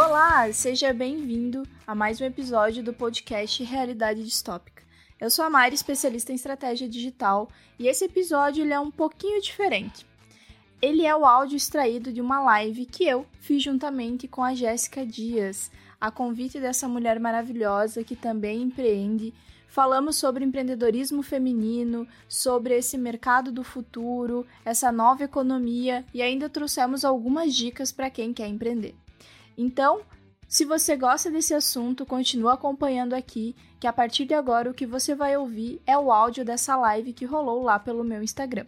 Olá, seja bem-vindo a mais um episódio do podcast Realidade Distópica. Eu sou a Mari, especialista em estratégia digital, e esse episódio ele é um pouquinho diferente. Ele é o áudio extraído de uma live que eu fiz juntamente com a Jéssica Dias, a convite dessa mulher maravilhosa que também empreende. Falamos sobre empreendedorismo feminino, sobre esse mercado do futuro, essa nova economia e ainda trouxemos algumas dicas para quem quer empreender. Então, se você gosta desse assunto, continua acompanhando aqui, que a partir de agora o que você vai ouvir é o áudio dessa live que rolou lá pelo meu Instagram.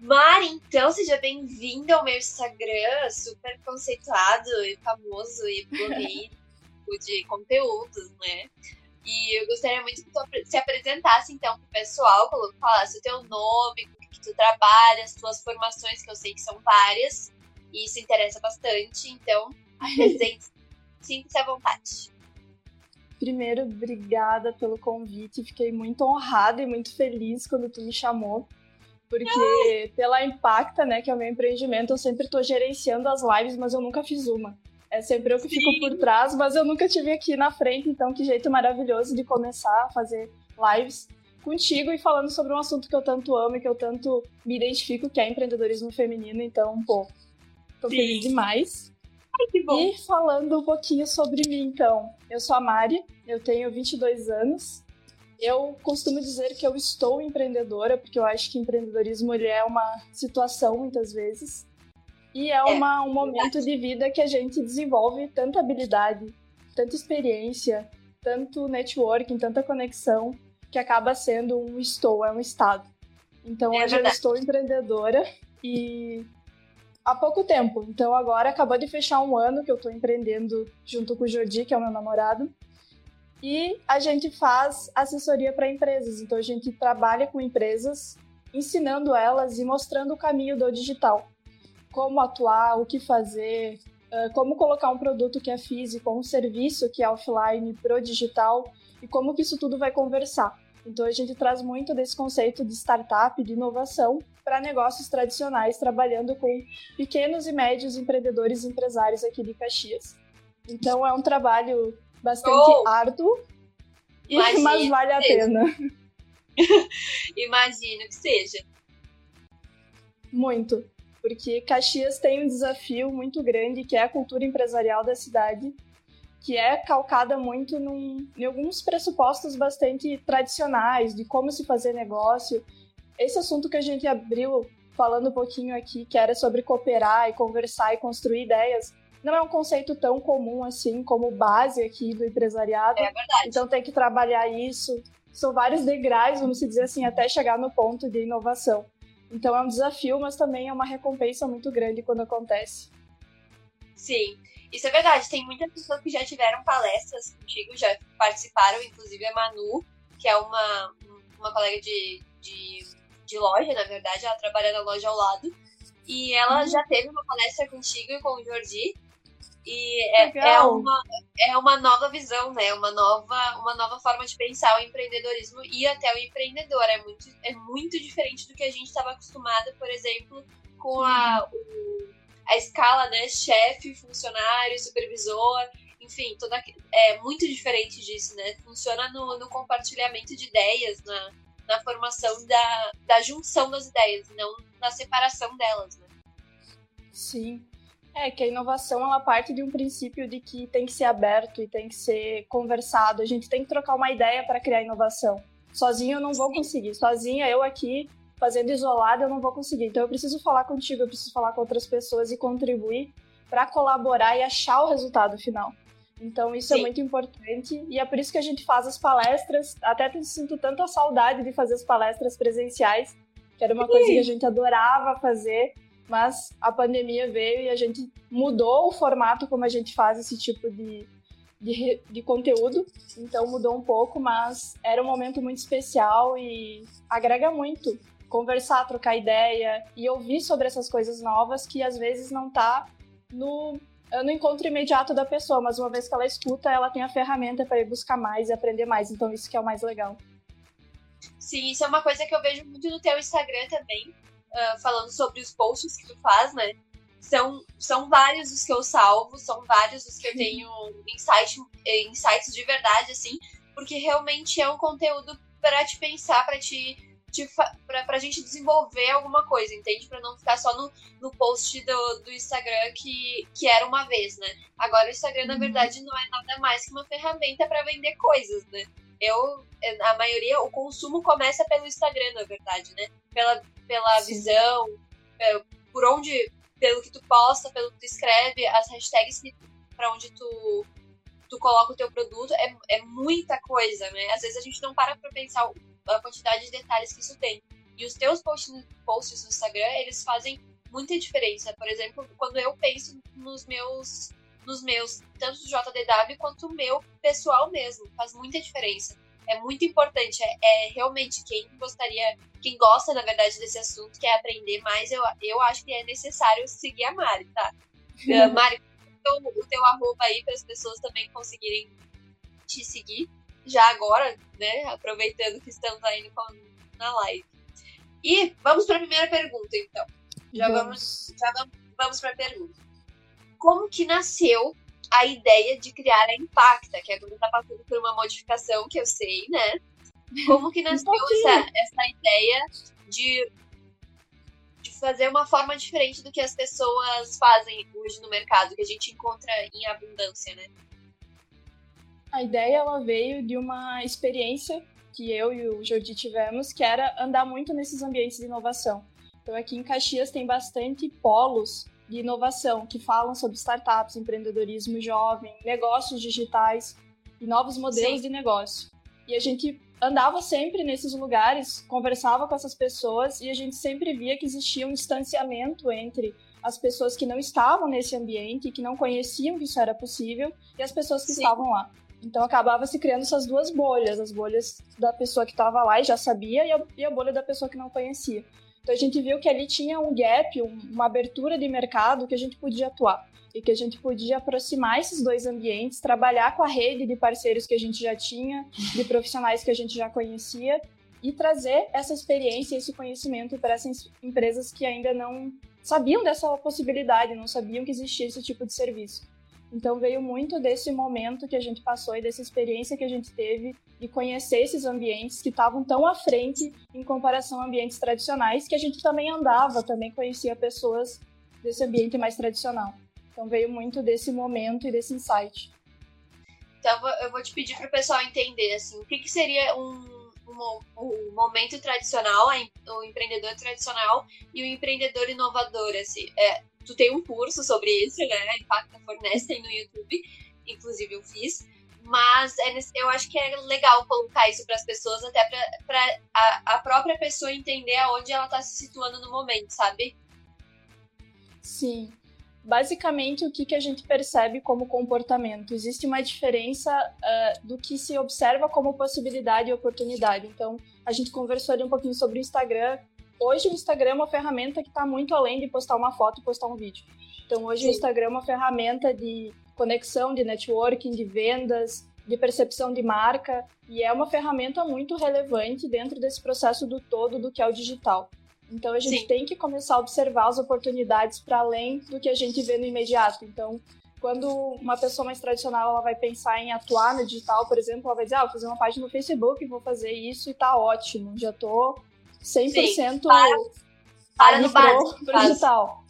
Mari, então seja bem-vinda ao meu Instagram, super conceituado e famoso e blogueiro de conteúdos, né? E eu gostaria muito que tu se apresentasse então pro pessoal, falasse o teu nome, com que tu trabalha, as tuas formações, que eu sei que são várias, e isso interessa bastante, então apresente, sinta-se à vontade. Primeiro, obrigada pelo convite, fiquei muito honrada e muito feliz quando tu me chamou porque pela Impacta, né, que é o meu empreendimento, eu sempre estou gerenciando as lives, mas eu nunca fiz uma. É sempre eu que Sim. fico por trás, mas eu nunca tive aqui na frente, então que jeito maravilhoso de começar a fazer lives contigo e falando sobre um assunto que eu tanto amo e que eu tanto me identifico, que é empreendedorismo feminino. Então, pô, tô Sim. feliz demais. Ai, que bom. E falando um pouquinho sobre mim, então. Eu sou a Mari, eu tenho 22 anos, eu costumo dizer que eu estou empreendedora, porque eu acho que empreendedorismo ele é uma situação muitas vezes. E é, é uma, um momento de vida que a gente desenvolve tanta habilidade, tanta experiência, tanto networking, tanta conexão, que acaba sendo um estou, é um estado. Então é hoje verdade. eu estou empreendedora e há pouco tempo. Então agora acabou de fechar um ano que eu estou empreendendo junto com o Jordi, que é o meu namorado. E a gente faz assessoria para empresas. Então a gente trabalha com empresas, ensinando elas e mostrando o caminho do digital. Como atuar, o que fazer, como colocar um produto que é físico, um serviço que é offline pro digital e como que isso tudo vai conversar. Então a gente traz muito desse conceito de startup, de inovação para negócios tradicionais, trabalhando com pequenos e médios empreendedores e empresários aqui de Caxias. Então é um trabalho bastante oh, árduo, e, mas vale a pena. Imagino que seja. Muito. Porque Caxias tem um desafio muito grande, que é a cultura empresarial da cidade, que é calcada muito num, em alguns pressupostos bastante tradicionais de como se fazer negócio. Esse assunto que a gente abriu falando um pouquinho aqui, que era sobre cooperar e conversar e construir ideias, não é um conceito tão comum assim como base aqui do empresariado. É verdade. Então tem que trabalhar isso. São vários degraus, vamos dizer assim, até chegar no ponto de inovação. Então é um desafio, mas também é uma recompensa muito grande quando acontece. Sim, isso é verdade. Tem muitas pessoas que já tiveram palestras contigo, já participaram, inclusive a Manu, que é uma, uma colega de, de, de loja, na verdade, ela trabalha na loja ao lado. E ela uhum. já teve uma palestra contigo e com o Jordi, e é, é, uma, é uma nova visão, né? Uma nova, uma nova forma de pensar o empreendedorismo e até o empreendedor. É muito, é muito diferente do que a gente estava acostumado, por exemplo, com a, o, a escala, né? Chefe, funcionário, supervisor, enfim, toda, é muito diferente disso, né? Funciona no, no compartilhamento de ideias, na, na formação da, da junção das ideias, não na separação delas, né? Sim. É, que a inovação ela parte de um princípio de que tem que ser aberto e tem que ser conversado. A gente tem que trocar uma ideia para criar inovação. Sozinho eu não vou conseguir. Sozinha eu aqui fazendo isolada eu não vou conseguir. Então eu preciso falar contigo, eu preciso falar com outras pessoas e contribuir para colaborar e achar o resultado final. Então isso é Sim. é muito importante e é por isso que a gente faz as palestras. Até sinto tanta saudade de fazer as palestras presenciais, que era uma Sim. coisa que a gente adorava fazer mas a pandemia veio e a gente mudou o formato como a gente faz esse tipo de, de, de, conteúdo, então mudou um pouco, mas era um momento muito especial e agrega muito conversar, trocar ideia e ouvir sobre essas coisas novas que às vezes não tá no, no encontro imediato da pessoa, mas uma vez que ela escuta, ela tem a ferramenta para ir buscar mais e aprender mais, então isso que é o mais legal. Sim, isso é uma coisa que eu vejo muito no teu Instagram também, uh, falando sobre os posts que tu faz, né? são, são vários os que eu salvo, são vários os que eu tenho insight, eh, insights de verdade, assim, porque realmente é um conteúdo para te pensar, para te pra, pra gente desenvolver alguma coisa, entende? Para não ficar só no, no post do, do Instagram que, que era uma vez, né? Agora o Instagram, na uhum. verdade, não é nada mais que uma ferramenta para vender coisas, né? Eu, a maioria, o consumo começa pelo Instagram, na verdade, né? Pela, pela visão, é, por onde pelo que tu posta, pelo que tu escreve, as hashtags para onde tu, tu coloca o teu produto, é, é muita coisa, né? Às vezes a gente não para pra pensar a quantidade de detalhes que isso tem. E os teus posts, posts no Instagram, eles fazem muita diferença. Por exemplo, quando eu penso nos meus, nos meus, tanto do JDW quanto o meu pessoal mesmo, faz muita diferença é muito importante. É, é, realmente quem gostaria, quem gosta, na verdade, desse assunto, quer aprender mais, eu, eu acho que é necessário seguir a Mari, tá? Uh, Mari, o, o teu arroba aí para as pessoas também conseguirem te seguir já agora, né? Aproveitando que estamos aí na live. E vamos para a primeira pergunta, então. Já vamos, vamos já vamos, vamos para a pergunta. Como que nasceu a ideia de criar a Impacta, que agora está passando por uma modificação que eu sei, né? Como que nasceu um essa, essa ideia de, de fazer uma forma diferente do que as pessoas fazem hoje no mercado, que a gente encontra em abundância, né? A ideia ela veio de uma experiência que eu e o Jordi tivemos, que era andar muito nesses ambientes de inovação. Então aqui em Caxias tem bastante polos de inovação, que falam sobre startups, empreendedorismo jovem, negócios digitais e novos modelos Sim. de negócio. E a gente andava sempre nesses lugares, conversava com essas pessoas e a gente sempre via que existia um distanciamento entre as pessoas que não estavam nesse ambiente, que não conheciam que isso era possível, e as pessoas que Sim. estavam lá. Então acabava se criando essas duas bolhas, as bolhas da pessoa que estava lá e já sabia, e a, e a bolha da pessoa que não conhecia. Então a gente viu que ali tinha um gap, uma abertura de mercado que a gente podia atuar e que a gente podia aproximar esses dois ambientes, trabalhar com a rede de parceiros que a gente já tinha, de profissionais que a gente já conhecia e trazer essa experiência, esse conhecimento para essas empresas que ainda não sabiam dessa possibilidade, não sabiam que existia esse tipo de serviço. Então veio muito desse momento que a gente passou e dessa experiência que a gente teve de conhecer esses ambientes que estavam tão à frente em comparação a ambientes tradicionais, que a gente também andava, também conhecia pessoas desse ambiente mais tradicional. Então veio muito desse momento e desse insight. Então eu vou te pedir para o pessoal entender assim, o que, que seria um, momento tradicional, o empreendedor tradicional e o empreendedor inovador. Assim, é, tu tem um curso sobre isso, né? Impacta Fornece tem no YouTube, inclusive eu fiz. Mas é, eu acho que é legal colocar isso para as pessoas, até para a, a própria pessoa entender aonde ela está se situando no momento, sabe? Sim. Basicamente, o que, que a gente percebe como comportamento? Existe uma diferença uh, do que se observa como possibilidade e oportunidade. Então, a gente conversou ali um pouquinho sobre o Instagram, hoje o Instagram é uma ferramenta que está muito além de postar uma foto e postar um vídeo. Então hoje Sim. o Instagram é uma ferramenta de conexão, de networking, de vendas, de percepção de marca e é uma ferramenta muito relevante dentro desse processo do todo do que é o digital. Então a gente Sim. tem que começar a observar as oportunidades para além do que a gente vê no imediato. Então, quando uma pessoa mais tradicional ela vai pensar em atuar no digital, por exemplo, ela vai dizer: "Ah, vou fazer uma página no Facebook, vou fazer isso e tá ótimo, já tô 100% Sim, para, para no básico, pro digital.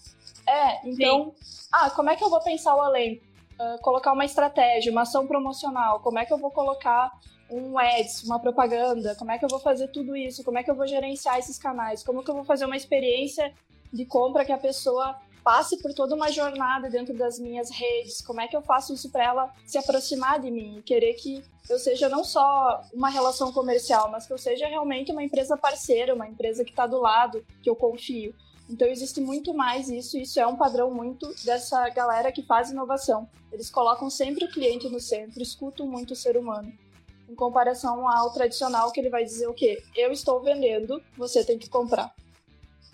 É, então, Sim. ah, como é que eu vou pensar o além? Uh, colocar uma estratégia, uma ação promocional, como é que eu vou colocar um ads, uma propaganda, como é que eu vou fazer tudo isso, como é que eu vou gerenciar esses canais, como que eu vou fazer uma experiência de compra que a pessoa passe por toda uma jornada dentro das minhas redes, como é que eu faço isso para ela se aproximar de mim e querer que eu seja não só uma relação comercial, mas que eu seja realmente uma empresa parceira, uma empresa que está do lado, que eu confio. Então existe muito mais isso, e isso é um padrão muito dessa galera que faz inovação. Eles colocam sempre o cliente no centro, escutam muito o ser humano. Em comparação ao tradicional, que ele vai dizer o quê? Eu estou vendendo, você tem que comprar.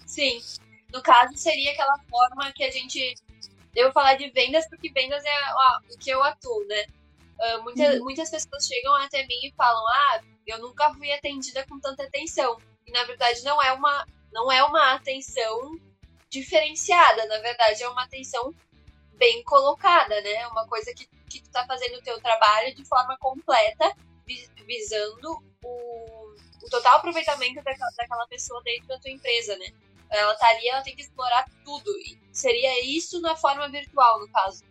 Sim. No caso, seria aquela forma que a gente. Eu vou falar de vendas, porque vendas é o que eu atuo, né? Uh, muita, uhum. Muitas pessoas chegam até mim e falam: Ah, eu nunca fui atendida com tanta atenção. E na verdade não é uma, não é uma atenção diferenciada, na verdade, é uma atenção bem colocada, né? Uma coisa que, que tu tá fazendo o teu trabalho de forma completa, visando o, o total aproveitamento daquela, daquela pessoa dentro da tua empresa, né? Ela tá ali, ela tem que explorar tudo. E seria isso na forma virtual, no caso.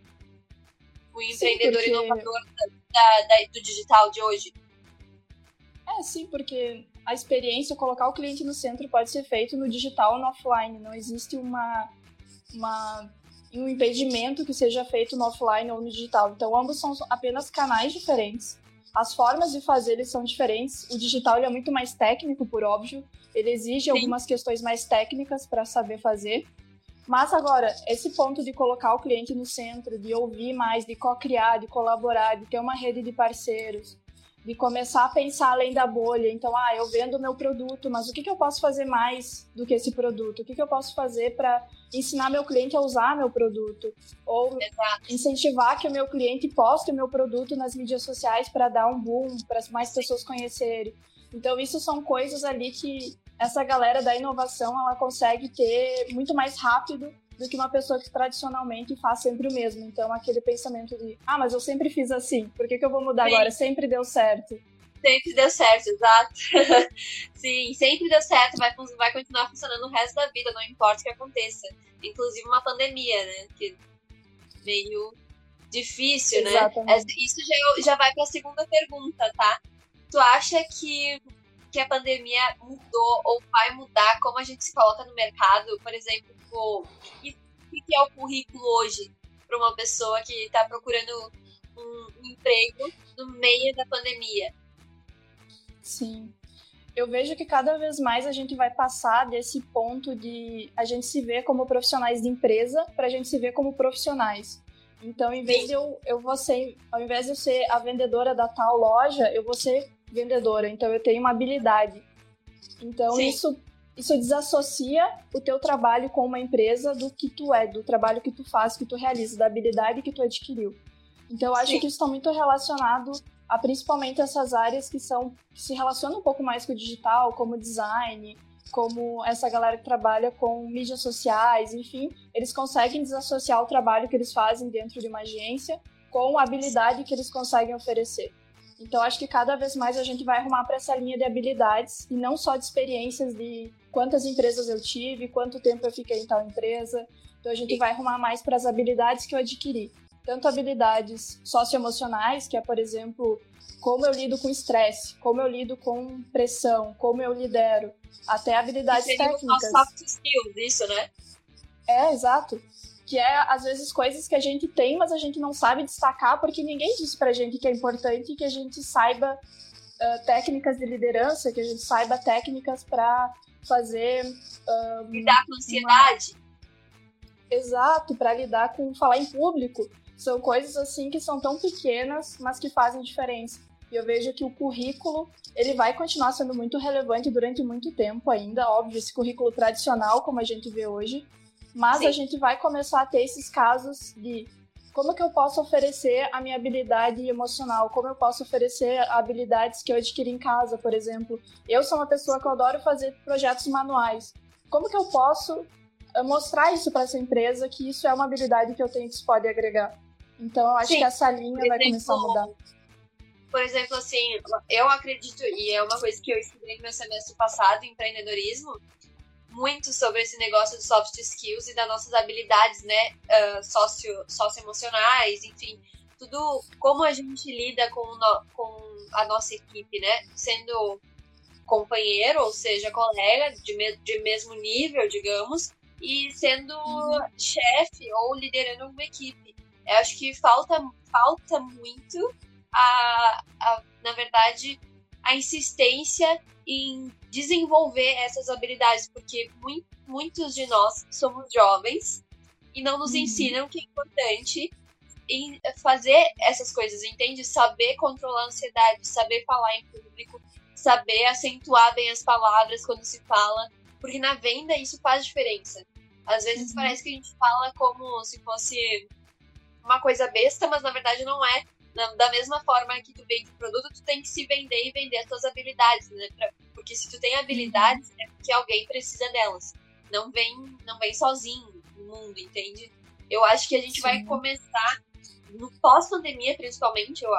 O empreendedor sim, porque... inovador da, da, do digital de hoje. É, sim, porque a experiência, colocar o cliente no centro pode ser feito no digital ou no offline. Não existe uma, uma, um impedimento que seja feito no offline ou no digital. Então, ambos são apenas canais diferentes. As formas de fazer eles são diferentes. O digital é muito mais técnico, por óbvio. Ele exige Sim. algumas questões mais técnicas para saber fazer. Mas agora, esse ponto de colocar o cliente no centro, de ouvir mais, de co-criar, de colaborar, de ter uma rede de parceiros, de começar a pensar além da bolha. Então, ah, eu vendo o meu produto, mas o que, que eu posso fazer mais do que esse produto? O que, que eu posso fazer para ensinar meu cliente a usar meu produto? Ou Exato. incentivar que o meu cliente poste o meu produto nas mídias sociais para dar um boom, para mais pessoas conhecerem. Então, isso são coisas ali que essa galera da inovação ela consegue ter muito mais rápido do que uma pessoa que tradicionalmente faz sempre o mesmo. Então, aquele pensamento de, ah, mas eu sempre fiz assim, por que, que eu vou mudar Sim. agora? Sempre deu certo. Sempre deu certo, exato. Sim, sempre deu certo, vai, vai continuar funcionando o resto da vida, não importa o que aconteça. Inclusive uma pandemia, né? Que meio difícil, né? Exatamente. né? Isso já, já vai para a segunda pergunta, tá? Tu acha que que a pandemia mudou ou vai mudar como a gente se coloca no mercado? Por exemplo, o que é o currículo hoje para uma pessoa que está procurando um, emprego no meio da pandemia? Sim. Eu vejo que cada vez mais a gente vai passar desse ponto de a gente se ver como profissionais de empresa para a gente se ver como profissionais. Então, em vez de eu, eu vou ser, ao invés de eu ser a vendedora da tal loja, eu vou ser vendedora, então eu tenho uma habilidade. Então isso isso desassocia o teu trabalho com uma empresa do que tu é, do trabalho que tu faz, que tu realiza, da habilidade que tu adquiriu. Então eu acho Sim. que isso está muito relacionado a principalmente essas áreas que são que se relacionam um pouco mais com o digital, como design, como essa galera que trabalha com mídias sociais, enfim, eles conseguem desassociar o trabalho que eles fazem dentro de uma agência com a habilidade que eles conseguem oferecer. Então, acho que cada vez mais a gente vai arrumar para essa linha de habilidades e não só de experiências de quantas empresas eu tive, quanto tempo eu fiquei em tal empresa. Então, a gente vai arrumar mais para as habilidades que eu adquiri. Tanto habilidades socioemocionais, que é, por exemplo, como eu lido com estresse, como eu lido com pressão, como eu lidero, até habilidades técnicas. soft skills, isso, né? É, exato que é às vezes coisas que a gente tem, mas a gente não sabe destacar porque ninguém disse pra gente que é importante que a gente saiba uh, técnicas de liderança, que a gente saiba técnicas para fazer uh, lidar com ansiedade. Uma... Exato, para lidar com falar em público. São coisas assim que são tão pequenas, mas que fazem diferença. E eu vejo que o currículo, ele vai continuar sendo muito relevante durante muito tempo ainda, óbvio, esse currículo tradicional como a gente vê hoje, mas Sim. a gente vai começar a ter esses casos de como que eu posso oferecer a minha habilidade emocional, como eu posso oferecer habilidades que eu adquiri em casa, por exemplo. Eu sou uma pessoa que eu adoro fazer projetos manuais. Como que eu posso eh, mostrar isso para essa empresa que isso é uma habilidade que eu tenho que isso pode agregar? Então, eu acho Sim. que essa linha exemplo, vai começar a mudar. Por exemplo, assim, eu acredito, e é uma coisa que eu estudei no meu semestre passado, empreendedorismo, muito sobre esse negócio de soft skills e das nossas habilidades, né, uh, socio, socioemocionais, enfim, tudo como a gente lida com, no, com a nossa equipe, né, sendo companheiro, ou seja, colega de, me, de mesmo nível, digamos, e sendo chefe ou liderando uma equipe. Eu acho que falta, falta muito a, a, na verdade, a insistência em desenvolver essas habilidades, porque muito, muitos de nós somos jovens e não nos uhum. ensinam que é importante em fazer essas coisas, entende? Saber controlar a ansiedade, saber falar em público, saber acentuar bem as palavras quando se fala, porque na venda isso faz diferença. Às vezes uhum. parece que a gente fala como se fosse uma coisa besta, mas na verdade não é da mesma forma que tu vende o produto, tu tem que se vender e vender as tuas habilidades, né? Porque se tu tem habilidades, é porque alguém precisa delas. não vem, não vem sozinho no mundo, entende? Eu acho que a gente Sim. vai começar no pós-pandemia, principalmente. Eu,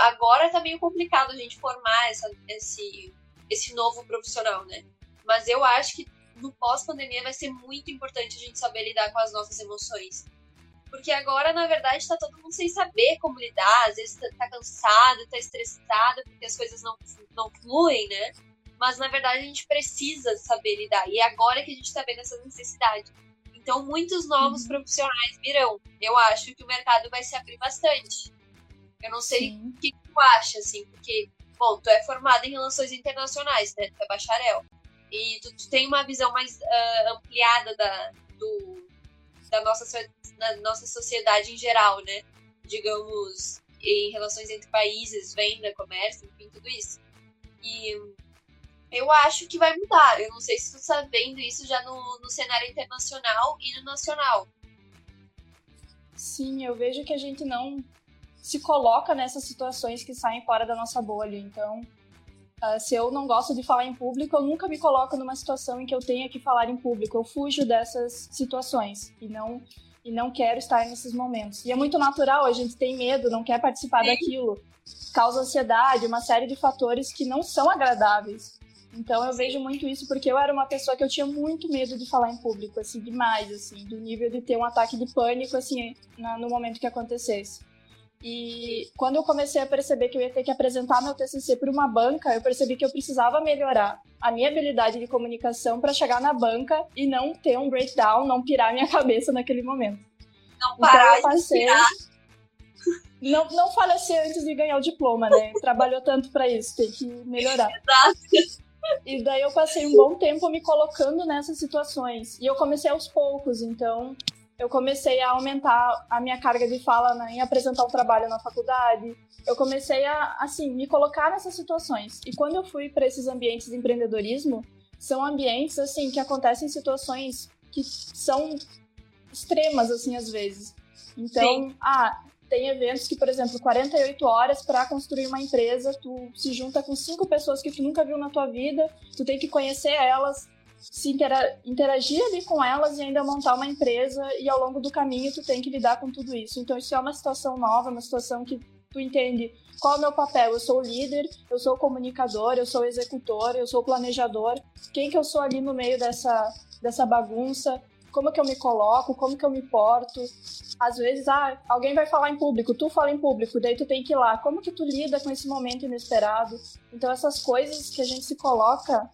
agora tá meio complicado a gente formar essa, esse, esse novo profissional, né? Mas eu acho que no pós-pandemia vai ser muito importante a gente saber lidar com as nossas emoções. Porque agora, na verdade, tá todo mundo sem saber como lidar, às vezes tá, tá cansado, tá estressado, porque as coisas não, não fluem, né? Mas na verdade a gente precisa saber lidar. E é agora que a gente tá vendo essa necessidade. Então, muitos novos uhum. profissionais virão. Eu acho que o mercado vai se abrir bastante. Eu não sei o que tu acha, assim, porque, bom, tu é formada em relações internacionais, né? Tu é bacharel. E tu, tu tem uma visão mais uh, ampliada da, do, da, nossa, da nossa sociedade em geral, né? Digamos, em relações entre países, venda, comércio, enfim, tudo isso. E eu acho que vai mudar. Eu não sei se tu está vendo isso já no, no cenário internacional e no nacional. Sim, eu vejo que a gente não se coloca nessas situações que saem fora da nossa bolha. Então, uh, se eu não gosto de falar em público, eu nunca me coloco numa situação em que eu tenha que falar em público. Eu fujo dessas situações e não e não quero estar nesses momentos. E é muito natural, a gente tem medo, não quer participar Sim. daquilo. Causa ansiedade, uma série de fatores que não são agradáveis. Então eu vejo muito isso porque eu era uma pessoa que eu tinha muito medo de falar em público, assim, demais, assim, do nível de ter um ataque de pânico, assim, no momento que acontecesse. E quando eu comecei a perceber que eu ia ter que apresentar meu TCC para uma banca, eu percebi que eu precisava melhorar a minha habilidade de comunicação para chegar na banca e não ter um breakdown, não pirar minha cabeça naquele momento. Não parar então eu passei. Não, não falecer antes de ganhar o diploma, né? Trabalhou tanto para isso, tem que melhorar. Exato. E daí eu passei um bom tempo me colocando nessas situações. E eu comecei aos poucos, então eu comecei a aumentar a minha carga de fala né, em apresentar o trabalho na faculdade. Eu comecei a, assim, me colocar nessas situações. E quando eu fui para esses ambientes de empreendedorismo, são ambientes, assim, que acontecem situações que são extremas, assim, às vezes. Então, Sim. ah, tem eventos que, por exemplo, 48 horas para construir uma empresa, tu se junta com cinco pessoas que tu nunca viu na tua vida, tu tem que conhecer elas, se intera interagir ali com elas e ainda montar uma empresa e ao longo do caminho tu tem que lidar com tudo isso. Então isso é uma situação nova, uma situação que tu entende qual é o meu papel. Eu sou o líder, eu sou o comunicador, eu sou o executor, eu sou o planejador. Quem que eu sou ali no meio dessa, dessa bagunça? como que eu me coloco, como que eu me porto. Às vezes, ah, alguém vai falar em público, tu fala em público, daí tu tem que ir lá. Como que tu lida com esse momento inesperado? Então, essas coisas que a gente se coloca,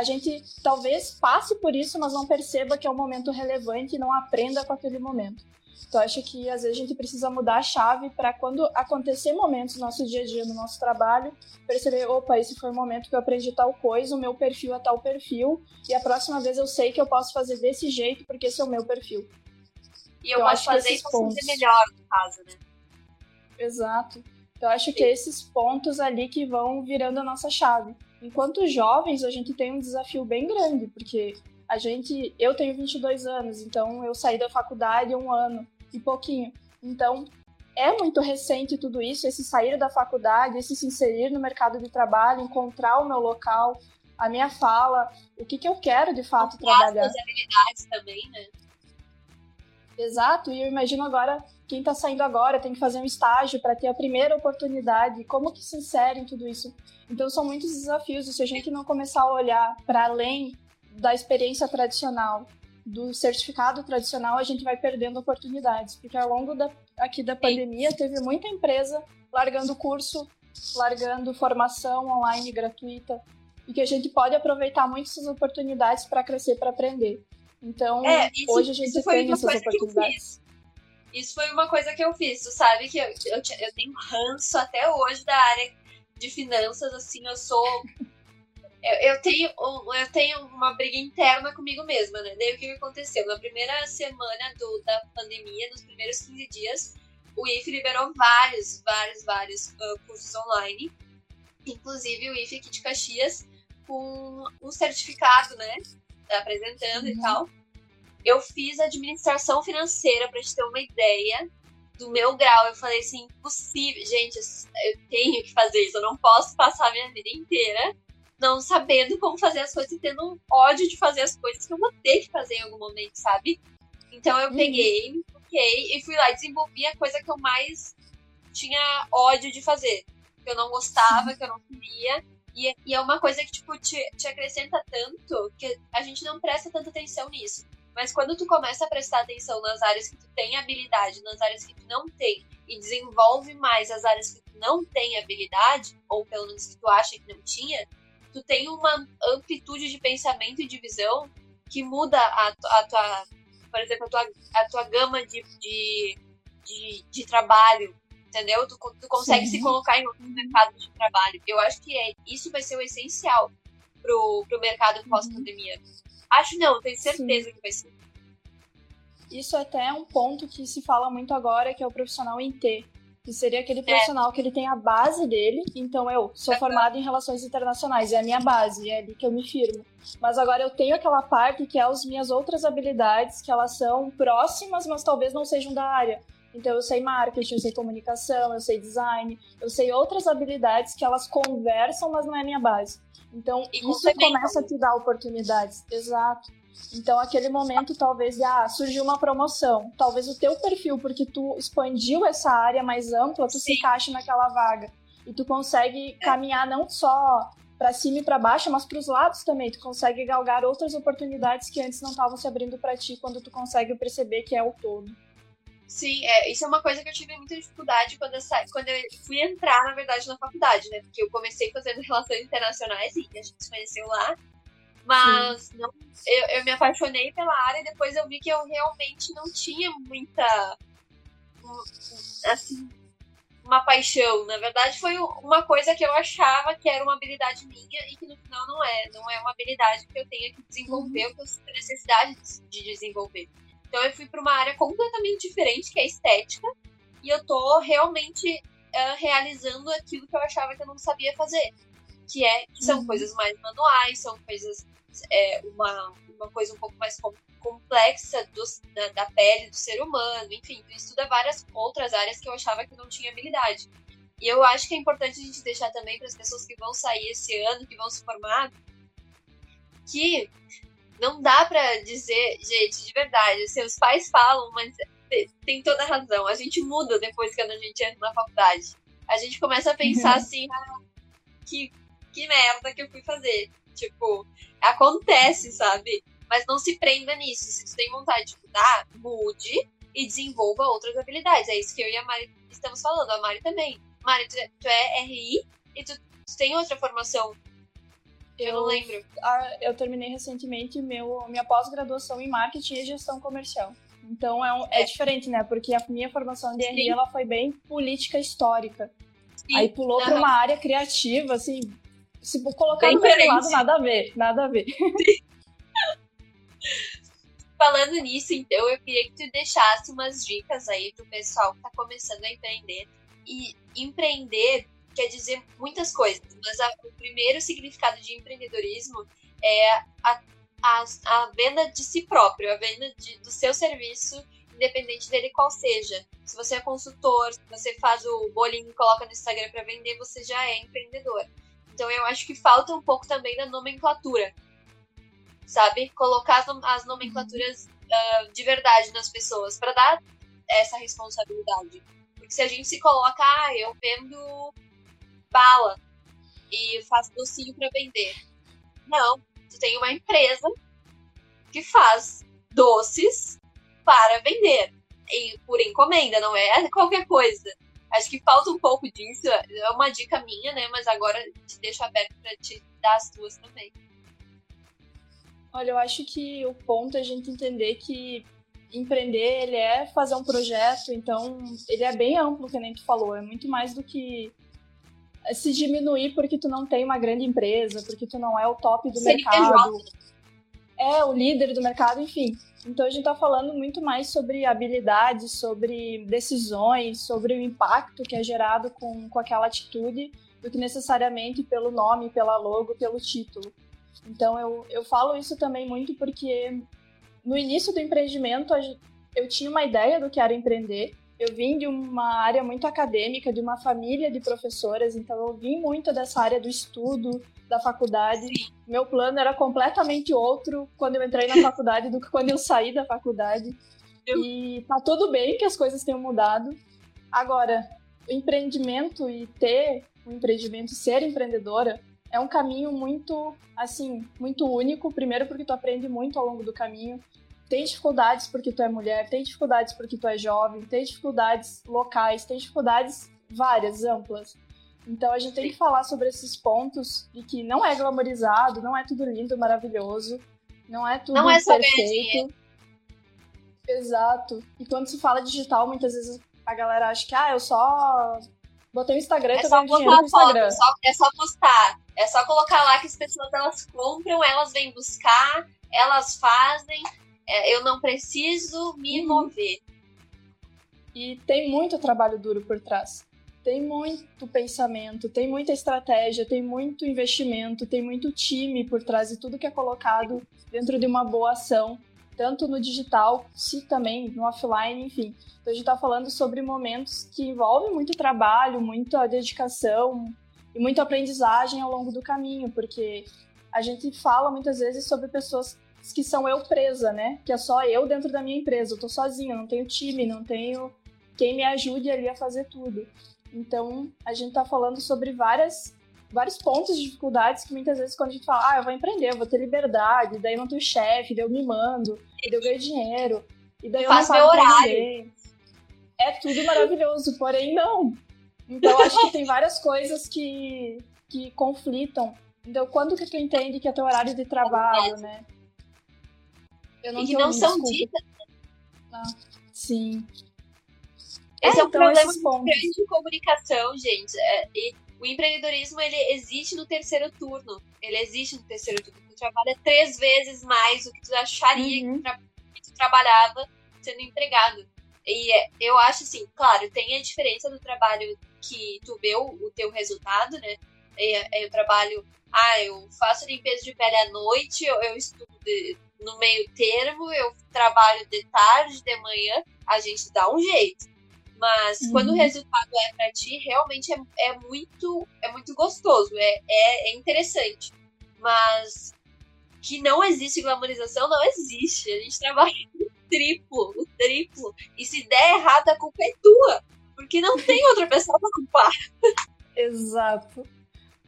a gente talvez passe por isso, mas não perceba que é um momento relevante e não aprenda com aquele momento. Então, acho que às vezes a gente precisa mudar a chave para quando acontecer momentos no nosso dia a dia, no nosso trabalho, perceber: opa, esse foi o momento que eu aprendi tal coisa, o meu perfil é tal perfil, e a próxima vez eu sei que eu posso fazer desse jeito porque esse é o meu perfil. E eu, eu posso fazer isso pontos... fazer melhor, no caso, né? Exato. Eu acho que é esses pontos ali que vão virando a nossa chave. Enquanto jovens, a gente tem um desafio bem grande, porque a gente, eu tenho 22 anos, então eu saí da faculdade um ano e pouquinho. Então, é muito recente tudo isso, esse sair da faculdade, esse se inserir no mercado de trabalho, encontrar o meu local, a minha fala, o que, que eu quero de fato trabalhar. As habilidades também, né? Exato, e eu imagino agora, quem está saindo agora tem que fazer um estágio para ter a primeira oportunidade, como que se insere em tudo isso. Então são muitos desafios, e se a gente não começar a olhar para além da experiência tradicional, do certificado tradicional, a gente vai perdendo oportunidades, porque ao longo da, aqui da pandemia teve muita empresa largando curso, largando formação online gratuita, e que a gente pode aproveitar muito essas oportunidades para crescer, para aprender. Então, é, isso, hoje a gente tem essas oportunidades. Isso foi uma coisa que eu fiz, tu sabe que eu, eu, eu tenho ranço até hoje da área de finanças, assim, eu sou eu, eu, tenho, eu tenho uma briga interna comigo mesma, né? Daí o que aconteceu? Na primeira semana do, da pandemia, nos primeiros 15 dias, o IFE liberou vários, vários, vários uh, cursos online. Inclusive o IFE aqui de Caxias, com um certificado, né? Apresentando uhum. e tal. Eu fiz administração financeira, para te ter uma ideia do meu grau. Eu falei assim, impossível. Gente, eu tenho que fazer isso. Eu não posso passar a minha vida inteira não sabendo como fazer as coisas e tendo ódio de fazer as coisas que eu vou ter que fazer em algum momento, sabe? Então eu uhum. peguei, me foquei e fui lá e desenvolvi a coisa que eu mais tinha ódio de fazer. Que eu não gostava, que eu não queria. E, e, é uma coisa que, tipo, te, te acrescenta tanto que a gente não presta tanta atenção nisso. Mas quando tu começa a prestar atenção nas áreas que tu tem habilidade, nas áreas que tu não tem, e desenvolve mais as áreas que tu não tem habilidade, ou pelo menos que tu acha que não tinha, tu tem uma amplitude de pensamento e de visão que muda a, a tua, por exemplo, a tua, a tua gama de, de, de, de trabalho, entendeu? Tu, tu consegue Sim. se colocar em outro mercado de trabalho. Eu acho que é, isso vai ser o essencial pro, pro mercado pós-pandemia. Acho não, tenho certeza Sim. que vai ser. Isso é até é um ponto que se fala muito agora, que é o profissional em T. Que seria aquele é. profissional é. que ele tem a base dele. Então, eu sou formada em relações internacionais, é a minha base, é ali que eu me firmo. Mas agora eu tenho aquela parte que é as minhas outras habilidades, que elas são próximas, mas talvez não sejam da área. Então eu sei marketing, eu sei comunicação, eu sei design, eu sei outras habilidades que elas conversam, mas não é a minha base. Então e isso começa a te dar oportunidades. Exato. Então, aquele momento, talvez, ah, surgiu uma promoção. Talvez o teu perfil, porque tu expandiu essa área mais ampla, tu Sim. se encaixe naquela vaga. E tu consegue é. caminhar não só para cima e para baixo, mas para os lados também. Tu consegue galgar outras oportunidades que antes não estavam se abrindo para ti, quando tu consegue perceber que é o todo. Sim, é, isso é uma coisa que eu tive muita dificuldade quando eu, sa... quando eu fui entrar, na verdade, na faculdade, né? Porque eu comecei fazendo relações internacionais e a gente se conheceu lá. Mas não, eu, eu me apaixonei pela área e depois eu vi que eu realmente não tinha muita. Assim, uma paixão. Na verdade, foi uma coisa que eu achava que era uma habilidade minha e que no final não é. Não é uma habilidade que eu tenha que desenvolver, uhum. que eu tenho necessidade de desenvolver. Então eu fui para uma área completamente diferente, que é estética, e eu tô realmente uh, realizando aquilo que eu achava que eu não sabia fazer. Que, é, que são uhum. coisas mais manuais, são coisas. É, uma, uma coisa um pouco mais complexa do, da, da, pele do ser humano, enfim, tu estuda várias outras áreas que eu achava que não tinha habilidade. E eu acho que é importante a gente deixar também para as pessoas que vão sair esse ano, que vão se formar, que não dá para dizer, gente, de verdade, assim, os pais falam, mas tem toda a razão. A gente muda depois que a gente entra na faculdade. A gente começa a pensar uhum. assim, ah, que, que merda que eu fui fazer. Tipo, acontece, sabe? Mas não se prenda nisso. Se tu tem vontade de mudar, mude e desenvolva outras habilidades. É isso que eu e a Mari estamos falando. A Mari também. Mari, tu, é, tu é RI e tu, tu tem outra formação eu, não lembro. A, eu terminei recentemente meu, minha pós-graduação em marketing e gestão comercial. Então é, um, é, é. diferente, né? Porque a minha formação de RI ela foi bem política histórica. Sim. Aí pulou uhum. para uma área criativa, assim, se colocar no mesmo lado, nada a ver, nada a ver. Falando nisso, então, eu queria que tu deixasse umas dicas aí pro pessoal que tá começando a empreender. E empreender quer dizer muitas coisas, mas a, o primeiro significado de empreendedorismo é a, a, a venda de si próprio, a venda de, do seu serviço, independente dele qual seja. Se você é consultor, se você faz o bolinho e coloca no Instagram para vender, você já é empreendedor. Então eu acho que falta um pouco também da nomenclatura, sabe? Colocar as, as nomenclaturas uh, de verdade nas pessoas para dar essa responsabilidade. Porque se a gente se coloca, ah, eu vendo bala e faz docinho para vender. Não, tu tem uma empresa que faz doces para vender e por encomenda, não é qualquer coisa. Acho que falta um pouco disso, é uma dica minha, né? Mas agora te deixo aberto para te dar as tuas também. Olha, eu acho que o ponto é a gente entender que empreender, ele é fazer um projeto, então ele é bem amplo, que nem tu falou, é muito mais do que se diminuir porque tu não tem uma grande empresa, porque tu não é o top do mercado. É, o líder do mercado, enfim. Então a gente está falando muito mais sobre habilidades, sobre decisões, sobre o impacto que é gerado com, com aquela atitude, do que necessariamente pelo nome, pela logo, pelo título. Então eu, eu falo isso também muito porque no início do empreendimento eu tinha uma ideia do que era empreender, Eu vim de uma área muito acadêmica, de uma família de professoras, então eu vim muito dessa área do estudo, da faculdade. Meu plano era completamente outro quando eu entrei na faculdade do que quando eu saí da faculdade. E tá tudo bem que as coisas tenham mudado. Agora, empreendimento e ter um empreendimento, ser empreendedora, é um caminho muito, assim, muito único. Primeiro porque tu aprende muito ao longo do caminho. Tem dificuldades porque tu é mulher, tem dificuldades porque tu é jovem, tem dificuldades locais, tem dificuldades várias, amplas. Então a gente tem que falar sobre esses pontos de que não é glamorizado, não é tudo lindo, maravilhoso, não é tudo não é perfeito. Exato. E quando se fala digital, muitas vezes a galera acha que ah, eu só botei o Instagram e é tô ganhando dinheiro no Instagram. só, é só postar. É só colocar lá que as pessoas elas compram, elas vêm buscar, elas fazem. É, eu não preciso me uhum. mover. E tem muito trabalho duro por trás. Tem muito pensamento, tem muita estratégia, tem muito investimento, tem muito time por trás de tudo que é colocado dentro de uma boa ação tanto no digital, se também no offline, enfim. Então a gente está falando sobre momentos que envolvem muito trabalho, muita dedicação e muita aprendizagem ao longo do caminho, porque a gente fala muitas vezes sobre pessoas que são eu presa, né? Que é só eu dentro da minha empresa, eu tô sozinha, não tenho time, não tenho quem me ajude ali a fazer tudo. Então, a gente está falando sobre várias vários pontos de dificuldades que muitas vezes quando a gente fala, ah, eu vou empreender, eu vou ter liberdade, daí eu não tenho chefe, daí eu me mando, daí eu ganho dinheiro, e daí eu Faz não meu horário. É tudo maravilhoso, porém não. Então acho que tem várias coisas que, que conflitam. Então, quando que tu entende que é teu horário de trabalho, né? Eu não e que não são ditas. Ah, sim. Esse é, é um então, problema grande de comunicação, gente. É, e o empreendedorismo ele existe no terceiro turno. Ele existe no terceiro turno. Tu trabalha três vezes mais do que tu acharia uhum. que, tu que, tu trabalhava sendo empregado. E é, eu acho assim, claro, tem a diferença do trabalho que tu vê o, o teu resultado, né? É, eu trabalho, ah, eu faço limpeza de pele à noite, eu, eu estudo de, no meio termo, eu trabalho de tarde, de manhã, a gente dá um jeito. Mas uhum. quando o resultado é para ti, realmente é, é, muito, é muito gostoso, é, é, é interessante. Mas que não existe glamorização, não existe. A gente trabalha o triplo, o triplo. E se der errado, a culpa é tua. Porque não tem outra pessoa pra culpar. Exato.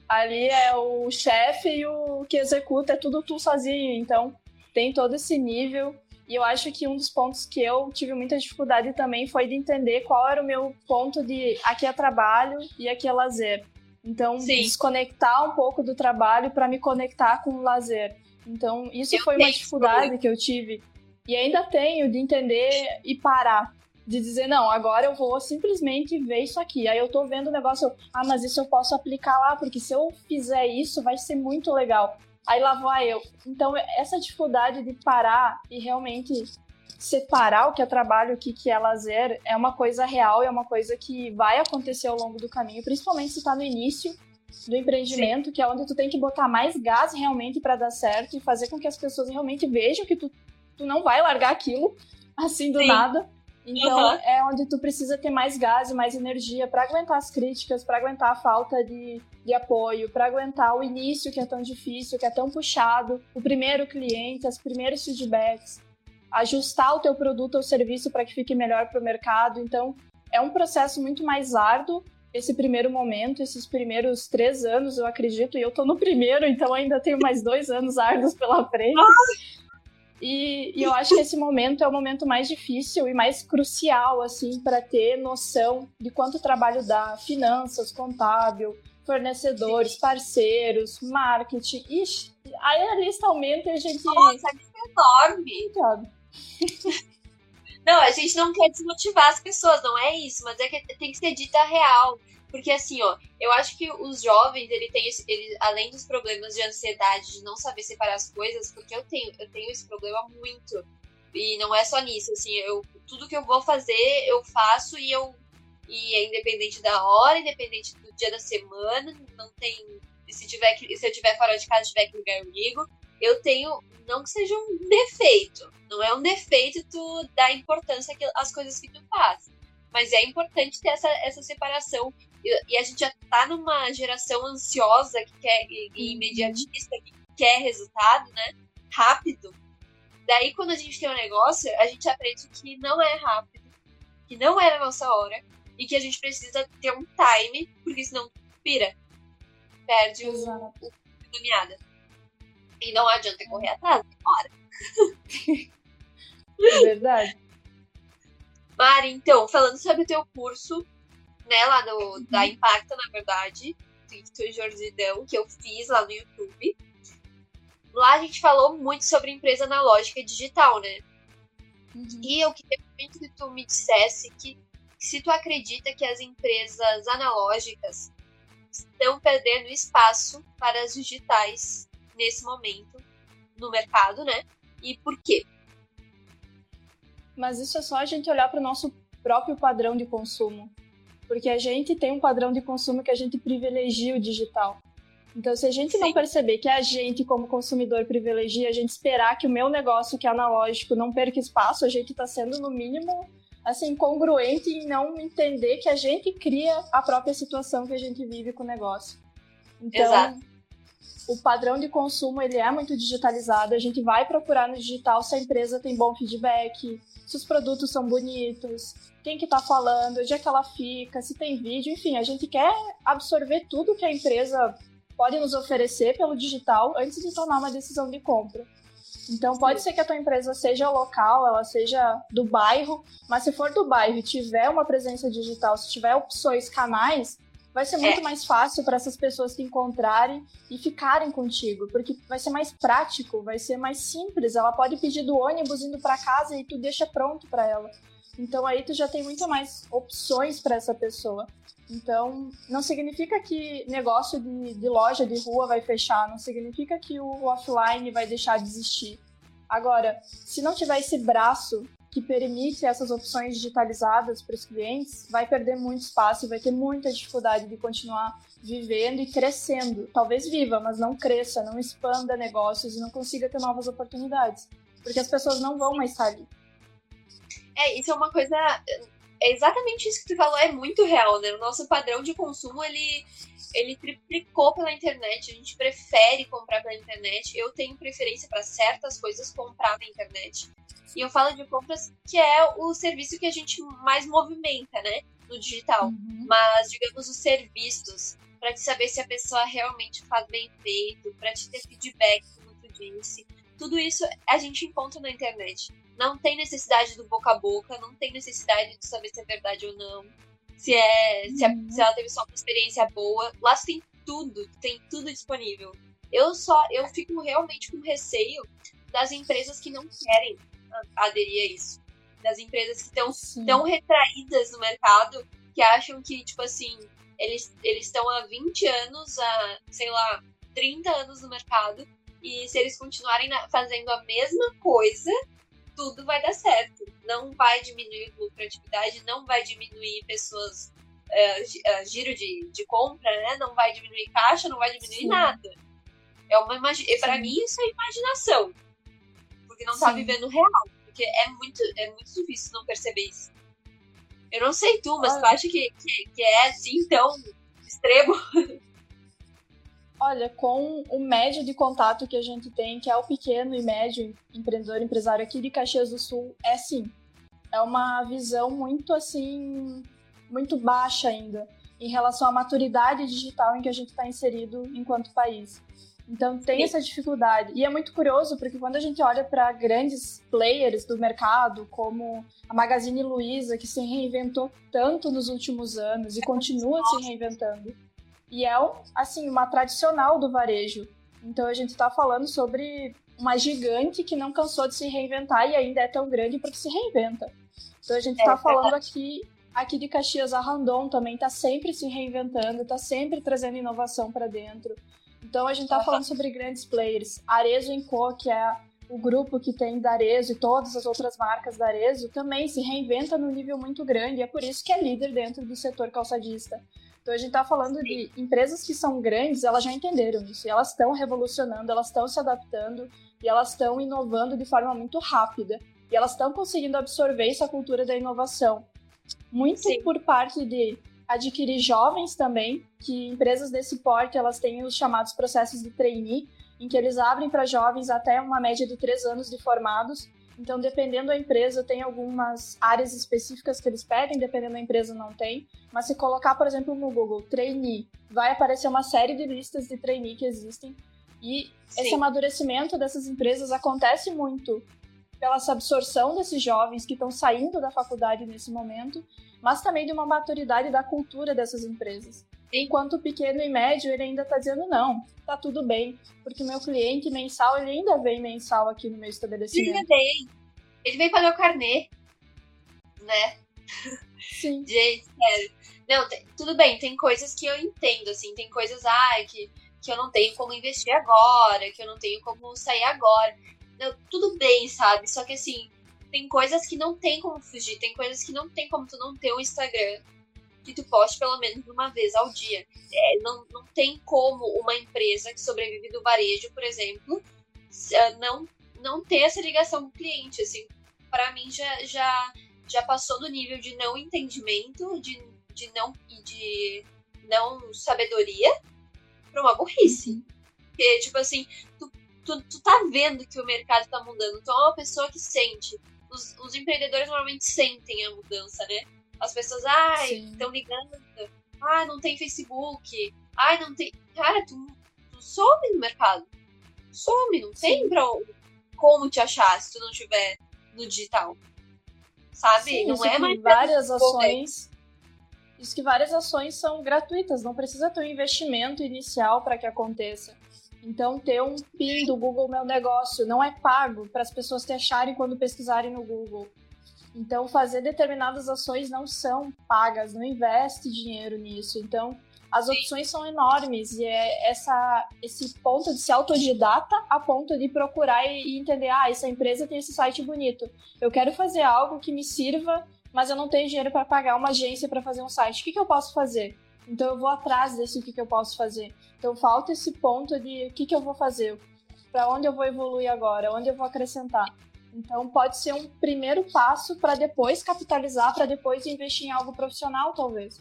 Ali é o chefe e o que executa, é tudo tu sozinho. Então, tem todo esse nível e eu acho que um dos pontos que eu tive muita dificuldade também foi de entender qual era o meu ponto de aqui é trabalho e aqui é lazer. Então, Sim. desconectar um pouco do trabalho para me conectar com o lazer. Então, isso eu foi uma dificuldade que eu tive. E ainda tenho de entender e parar. De dizer, não, agora eu vou simplesmente ver isso aqui. Aí eu tô vendo o negócio, ah, mas isso eu posso aplicar lá, porque se eu fizer isso, vai ser muito legal. Aí lá vou eu. Então, essa dificuldade de parar e realmente separar o que é trabalho, o que é lazer, é uma coisa real, é uma coisa que vai acontecer ao longo do caminho, principalmente se está no início do empreendimento, Sim. que é onde tu tem que botar mais gás realmente para dar certo e fazer com que as pessoas realmente vejam que tu, tu não vai largar aquilo assim do Sim. nada. Então uhum. é onde tu precisa ter mais gás e mais energia para aguentar as críticas, para aguentar a falta de, de apoio, para aguentar o início que é tão difícil, que é tão puxado, o primeiro cliente, os primeiros feedbacks, ajustar o teu produto ou serviço para que fique melhor para o mercado. Então é um processo muito mais árduo esse primeiro momento, esses primeiros três anos, eu acredito, e eu tô no primeiro, então ainda tenho mais dois anos árduos pela frente. E, e, eu acho que esse momento é o momento mais difícil e mais crucial, assim, para ter noção de quanto trabalho dá, finanças, contábil, fornecedores, parceiros, marketing. Ixi, aí a lista aumenta e a gente. Nossa, a lista é enorme. Não, a gente não quer desmotivar as pessoas, não é isso, mas é que tem que ser dita real. Porque assim, ó, eu acho que os jovens, ele tem esse, ele, além dos problemas de ansiedade, de não saber separar as coisas, porque eu tenho, eu tenho esse problema muito. E não é só nisso, assim, eu tudo que eu vou fazer, eu faço e eu e é independente da hora, independente do dia da semana, não tem se tiver que, se eu tiver fora de casa, tiver que ligar, eu ligo. Eu tenho, não que seja um defeito, não é um defeito tu dar importância às coisas que tu faz, Mas é importante ter essa, essa separação. E, e a gente já tá numa geração ansiosa que quer, e, e uhum. imediatista, que quer resultado, né? Rápido. Daí, quando a gente tem um negócio, a gente aprende que não é rápido, que não é na nossa hora, e que a gente precisa ter um time, porque senão pira. Perde o, o, caminhada. E não adianta correr atrás, demora. É verdade. Mari, então, falando sobre o teu curso, né, lá no, uhum. da Impacta, na verdade, do Jordidão, que eu fiz lá no YouTube. Lá a gente falou muito sobre empresa analógica e digital, né? Uhum. E eu queria muito que tu me dissesse que se tu acredita que as empresas analógicas estão perdendo espaço para as digitais nesse momento no mercado, né? E por quê? Mas isso é só a gente olhar para o nosso próprio padrão de consumo. Porque a gente tem um padrão de consumo que a gente privilegia o digital. Então, se a gente Sim. não perceber que a gente, como consumidor, privilegia, a gente esperar que o meu negócio, que é analógico, não perca espaço, a gente está sendo, no mínimo, assim, congruente em não entender que a gente cria a própria situação que a gente vive com o negócio. Então, Exato. o padrão de consumo, ele é muito digitalizado, a gente vai procurar no digital se a empresa tem bom feedback, se os produtos são bonitos, quem que tá falando, onde é que ela fica, se tem vídeo, enfim, a gente quer absorver tudo que a empresa pode nos oferecer pelo digital antes de tomar uma decisão de compra. Então pode ser que a tua empresa seja local, ela seja do bairro, mas se for do bairro e tiver uma presença digital, se tiver opções, canais, vai ser muito é. mais fácil para essas pessoas te encontrarem e ficarem contigo, porque vai ser mais prático, vai ser mais simples. Ela pode pedir do ônibus indo para casa e tu deixa pronto para ela. Então aí tu já tem muito mais opções para essa pessoa. Então, não significa que negócio de, de, loja de rua vai fechar, não significa que o offline vai deixar de existir. Agora, se não tiver esse braço que permite essas opções digitalizadas para os clientes, vai perder muito espaço e vai ter muita dificuldade de continuar vivendo e crescendo. Talvez viva, mas não cresça, não expanda negócios e não consiga ter novas oportunidades, porque as pessoas não vão mais estar ali. É, isso é uma coisa. É exatamente isso que tu falou, é muito real, né? O nosso padrão de consumo, ele, ele triplicou pela internet. A gente prefere comprar pela internet. Eu tenho preferência para certas coisas comprar na internet. E eu falo de compras que é o serviço que a gente mais movimenta, né? No digital. Uhum. Mas, digamos, os serviços, para te saber se a pessoa realmente faz bem feito, para te ter feedback, como tu disse. Tudo isso a gente encontra na internet. Não tem necessidade do boca a boca, não tem necessidade de saber se é verdade ou não. Se, é, uhum. se, a, se ela teve só uma experiência boa. Lá tem tudo, tem tudo disponível. Eu só, eu fico realmente com receio das empresas que não querem aderir a isso. Das empresas que estão tão retraídas no mercado, que acham que, tipo assim, eles estão há 20 anos, há, sei lá, 30 anos no mercado, e se eles continuarem fazendo a mesma coisa, tudo vai dar certo. Não vai diminuir lucratividade, não vai diminuir pessoas, uh, giro de, de compra, né? Não vai diminuir caixa, não vai diminuir Sim. nada. É uma imagi... Para mim, isso é imaginação porque não tá Sim. tá vivendo real. Porque é muito, é muito difícil não perceber isso. Eu não sei tu, mas Olha. tu acha que, que, que é assim tão extremo? Olha, com o médio de contato que a gente tem, que é o pequeno e médio empreendedor, empresário aqui de Caxias do Sul, é sim. É uma visão muito assim, muito baixa ainda, em relação à maturidade digital em que a gente está inserido enquanto país. Então tem essa dificuldade. E é muito curioso porque quando a gente olha para grandes players do mercado, como a Magazine Luiza, que se reinventou tanto nos últimos anos e continua se reinventando, e é assim uma tradicional do varejo. Então a gente está falando sobre uma gigante que não cansou de se reinventar e ainda é tão grande porque se reinventa. Então a gente está é, falando aqui aqui de Caxias a Randon também está sempre se reinventando, está sempre trazendo inovação para dentro. Então a gente está falando sobre grandes players. Arezo Co, que é o grupo que tem da Arezo e todas as outras marcas da Arezo, também se reinventa num nível muito grande. E é por isso que é líder dentro do setor calçadista. Então a gente está falando de empresas que são grandes, elas já entenderam isso. E elas estão revolucionando, elas estão se adaptando e elas estão inovando de forma muito rápida. E elas estão conseguindo absorver essa cultura da inovação. muito Sim. por parte de adquirir jovens também, que empresas desse porte elas têm os chamados processos de trainee, em que eles abrem para jovens até uma média de três anos de formados. Então, dependendo da empresa, tem algumas áreas específicas que eles pedem, dependendo da empresa não tem. Mas se colocar, por exemplo, no Google trainee, vai aparecer uma série de listas de trainee que existem. E Sim. esse amadurecimento dessas empresas acontece muito pela absorção desses jovens que estão saindo da faculdade nesse momento, mas também de uma maturidade da cultura dessas empresas. Enquanto o pequeno e médio, ele ainda está dizendo, não, tá tudo bem, porque meu cliente mensal, ele ainda vem mensal aqui no meu estabelecimento. Ele vem. Ele vem pagar o carnê, né? Sim. Gente, sério. Não, tudo bem, tem coisas que eu entendo, assim, tem coisas, ah, que, que eu não tenho como investir agora, que eu não tenho como sair agora. Não, tudo bem, sabe? Só que assim, tem coisas que não tem como fugir, tem coisas que não tem como tu não ter um Instagram que tu poste pelo menos uma vez ao dia. É, não, não tem como uma empresa que sobrevive do varejo, por exemplo, não, não ter essa ligação com o cliente. Assim, para mim já, já, já passou do nível de não entendimento, de, de, não, de não sabedoria, para uma burrice. Porque, tipo assim, tu tu, tu tá vendo que o mercado tá mudando. Então é uma pessoa que sente. Os, os empreendedores normalmente sentem a mudança, né? As pessoas, ai, estão ligando. Ah, não tem Facebook. Ai, não tem. Cara, tu, tu some no mercado. Some, não Sim. tem pra, como te achar se tu não tiver no digital. Sabe? Sim, não é mais. Várias ações. Isso que várias ações são gratuitas, não precisa ter um investimento inicial para que aconteça. Então, ter um PIN do Google Meu Negócio não é pago para as pessoas te acharem quando pesquisarem no Google. Então, fazer determinadas ações não são pagas, não investe dinheiro nisso. Então, as opções são enormes e é essa, esse ponto de ser autodidata a ponto de procurar e entender: ah, essa empresa tem esse site bonito. Eu quero fazer algo que me sirva, mas eu não tenho dinheiro para pagar uma agência para fazer um site. O que, que eu posso fazer? Então eu vou atrás desse o que, que eu posso fazer. Então falta esse ponto de o que, que eu vou fazer, para onde eu vou evoluir agora, onde eu vou acrescentar. Então pode ser um primeiro passo para depois capitalizar, para depois investir em algo profissional, talvez.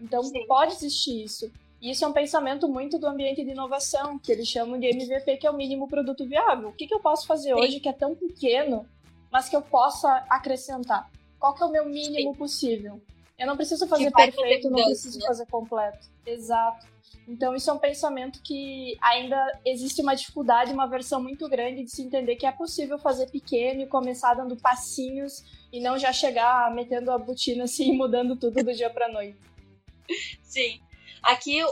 Então Sim. pode existir isso. E isso é um pensamento muito do ambiente de inovação, que eles chamam de MVP, que é o mínimo produto viável. O que, que eu posso fazer Sim. hoje que é tão pequeno, mas que eu possa acrescentar? Qual que é o meu mínimo Sim. possível? Eu não preciso fazer perfeito, não preciso né? fazer completo. Exato. Então, isso é um pensamento que ainda existe uma dificuldade, uma versão muito grande de se entender que é possível fazer pequeno e começar dando passinhos e não já chegar metendo a botina assim e mudando tudo do dia para noite. Sim. Aqui o,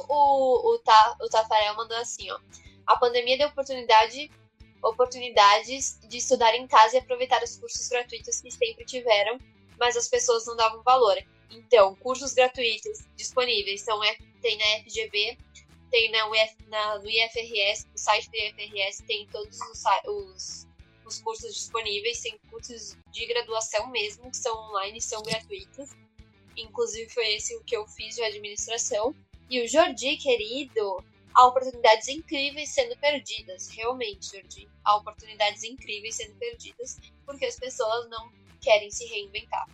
o, Ta, o Tafarel mandou assim, ó. A pandemia deu oportunidade, oportunidades de estudar em casa e aproveitar os cursos gratuitos que sempre tiveram, mas as pessoas não davam valor. Então, cursos gratuitos disponíveis são tem na FGV, tem na, Uf, na no IFRS, no site do IFRS tem todos os, os, os cursos disponíveis, tem cursos de graduação mesmo, que são online, são gratuitos. Inclusive foi esse o que eu fiz de administração. E o Jordi, querido, há oportunidades incríveis sendo perdidas. Realmente, Jordi, há oportunidades incríveis sendo perdidas porque as pessoas não querem se reinventar.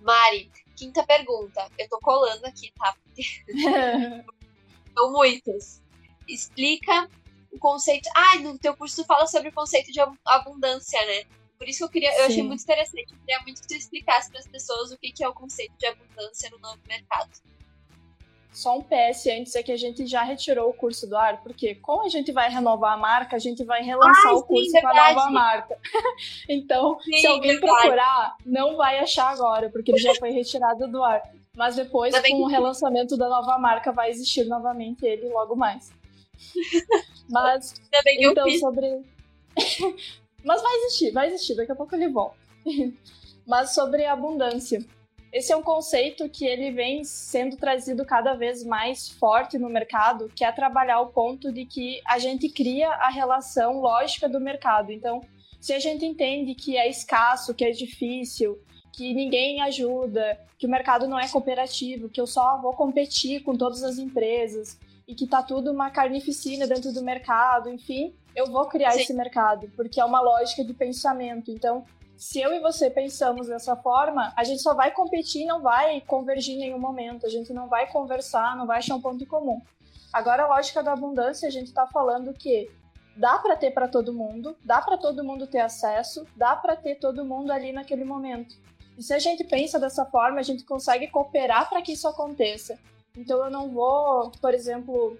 Mari, quinta pergunta. Eu tô colando aqui, tá? São muitas. Explica o conceito. Ah, no teu curso tu fala sobre o conceito de abundância, né? Por isso que eu queria, eu achei muito interessante, eu queria muito que tu explicasse para as pessoas o que, que é o conceito de abundância no novo mercado. Só um PS antes é que a gente já retirou o curso do ar, porque como a gente vai renovar a marca, a gente vai relançar o curso sim, com a nova marca. então, sim, se alguém verdade. procurar, não vai achar agora, porque ele já foi retirado do ar. Mas depois, com que... o relançamento da nova marca, vai existir novamente ele logo mais. Mas, então, sobre. Mas vai existir, vai existir, daqui a pouco ele volta. Mas sobre abundância. Esse é um conceito que ele vem sendo trazido cada vez mais forte no mercado, que é trabalhar o ponto de que a gente cria a relação lógica do mercado. Então, se a gente entende que é escasso, que é difícil, que ninguém ajuda, que o mercado não é cooperativo, que eu só vou competir com todas as empresas e que tá tudo uma carnificina dentro do mercado, enfim, eu vou criar Sim. esse mercado, porque é uma lógica de pensamento. Então, se eu e você pensamos dessa forma, a gente só vai competir, não vai convergir em nenhum momento, a gente não vai conversar, não vai achar um ponto em comum. Agora, a lógica da abundância, a gente está falando que dá para ter para todo mundo, dá para todo mundo ter acesso, dá para ter todo mundo ali naquele momento. E se a gente pensa dessa forma, a gente consegue cooperar para que isso aconteça. Então eu não vou, por exemplo,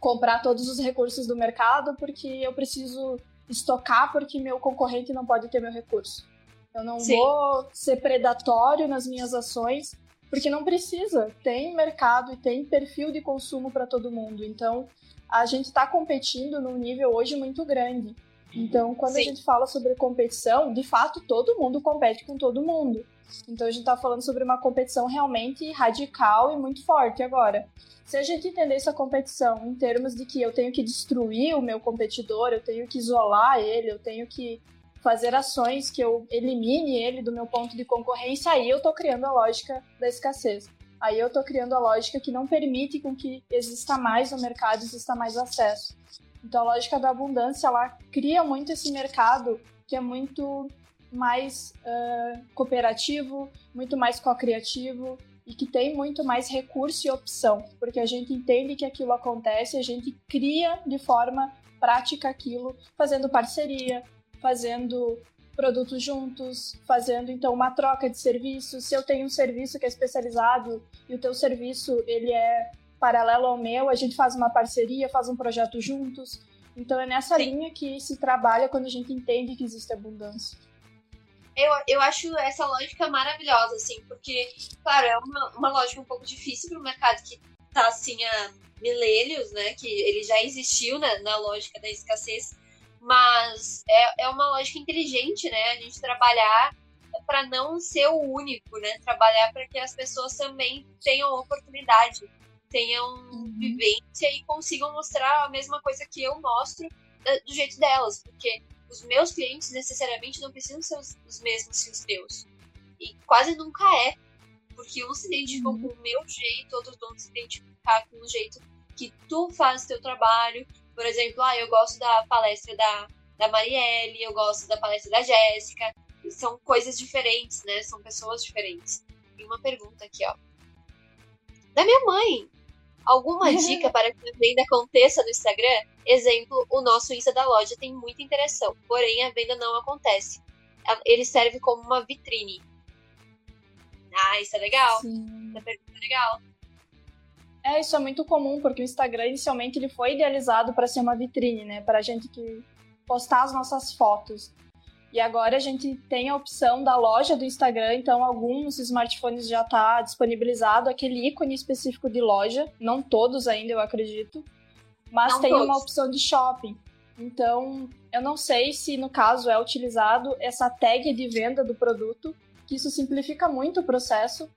comprar todos os recursos do mercado porque eu preciso estocar porque meu concorrente não pode ter meu recurso. Eu não Sim. vou ser predatório nas minhas ações porque não precisa. Tem mercado e tem perfil de consumo para todo mundo. Então, a gente está competindo num nível hoje muito grande. Então, quando Sim. a gente fala sobre competição, de fato, todo mundo compete com todo mundo. Então, a gente está falando sobre uma competição realmente radical e muito forte agora. Se a gente entender essa competição em termos de que eu tenho que destruir o meu competidor, eu tenho que isolar ele, eu tenho que fazer ações que eu elimine ele do meu ponto de concorrência, aí eu estou criando a lógica da escassez aí eu estou criando a lógica que não permite com que exista mais no mercado, exista mais acesso. Então a lógica da abundância, ela cria muito esse mercado que é muito mais uh, cooperativo, muito mais co-criativo e que tem muito mais recurso e opção, porque a gente entende que aquilo acontece, a gente cria de forma prática aquilo, fazendo parceria, fazendo produtos juntos, fazendo então uma troca de serviços. Se eu tenho um serviço que é especializado e o teu serviço ele é paralelo ao meu, a gente faz uma parceria, faz um projeto juntos. Então é nessa Sim. linha que se trabalha quando a gente entende que existe abundância. Eu, eu acho essa lógica maravilhosa, assim, porque, claro, é uma, uma lógica um pouco difícil para o mercado que está assim há milênios, né? Que ele já existiu na, na lógica da escassez, mas é, é uma lógica inteligente, né? A gente trabalhar para não ser o único, né? Trabalhar para que as pessoas também tenham oportunidade, tenham uhum. vivência e consigam mostrar a mesma coisa que eu mostro do jeito delas, porque os meus clientes necessariamente não precisam ser os, os mesmos que os teus. E quase nunca é, porque uns se identificam uhum. com o meu jeito, outros vão se identificar com o jeito que tu faz o teu trabalho, por exemplo, ah, eu gosto da palestra da, da Marielle, eu gosto da palestra da Jéssica. São coisas diferentes, né? São pessoas diferentes. E uma pergunta aqui, ó. Da minha mãe. Alguma dica para que a venda aconteça no Instagram? Exemplo, o nosso Insta da loja tem muita interação, porém a venda não acontece. Ele serve como uma vitrine. Ah, isso é legal. Sim. Essa pergunta é legal. É, isso é muito comum, porque o Instagram inicialmente ele foi idealizado para ser uma vitrine, né? Para a gente que postar as nossas fotos. E agora a gente tem a opção da loja do Instagram, então alguns smartphones já está disponibilizado aquele ícone específico de loja, não todos ainda, eu acredito, mas não tem todos. uma opção de shopping. Então, eu não sei se no caso é utilizado essa tag de venda do produto, que isso simplifica muito o processo,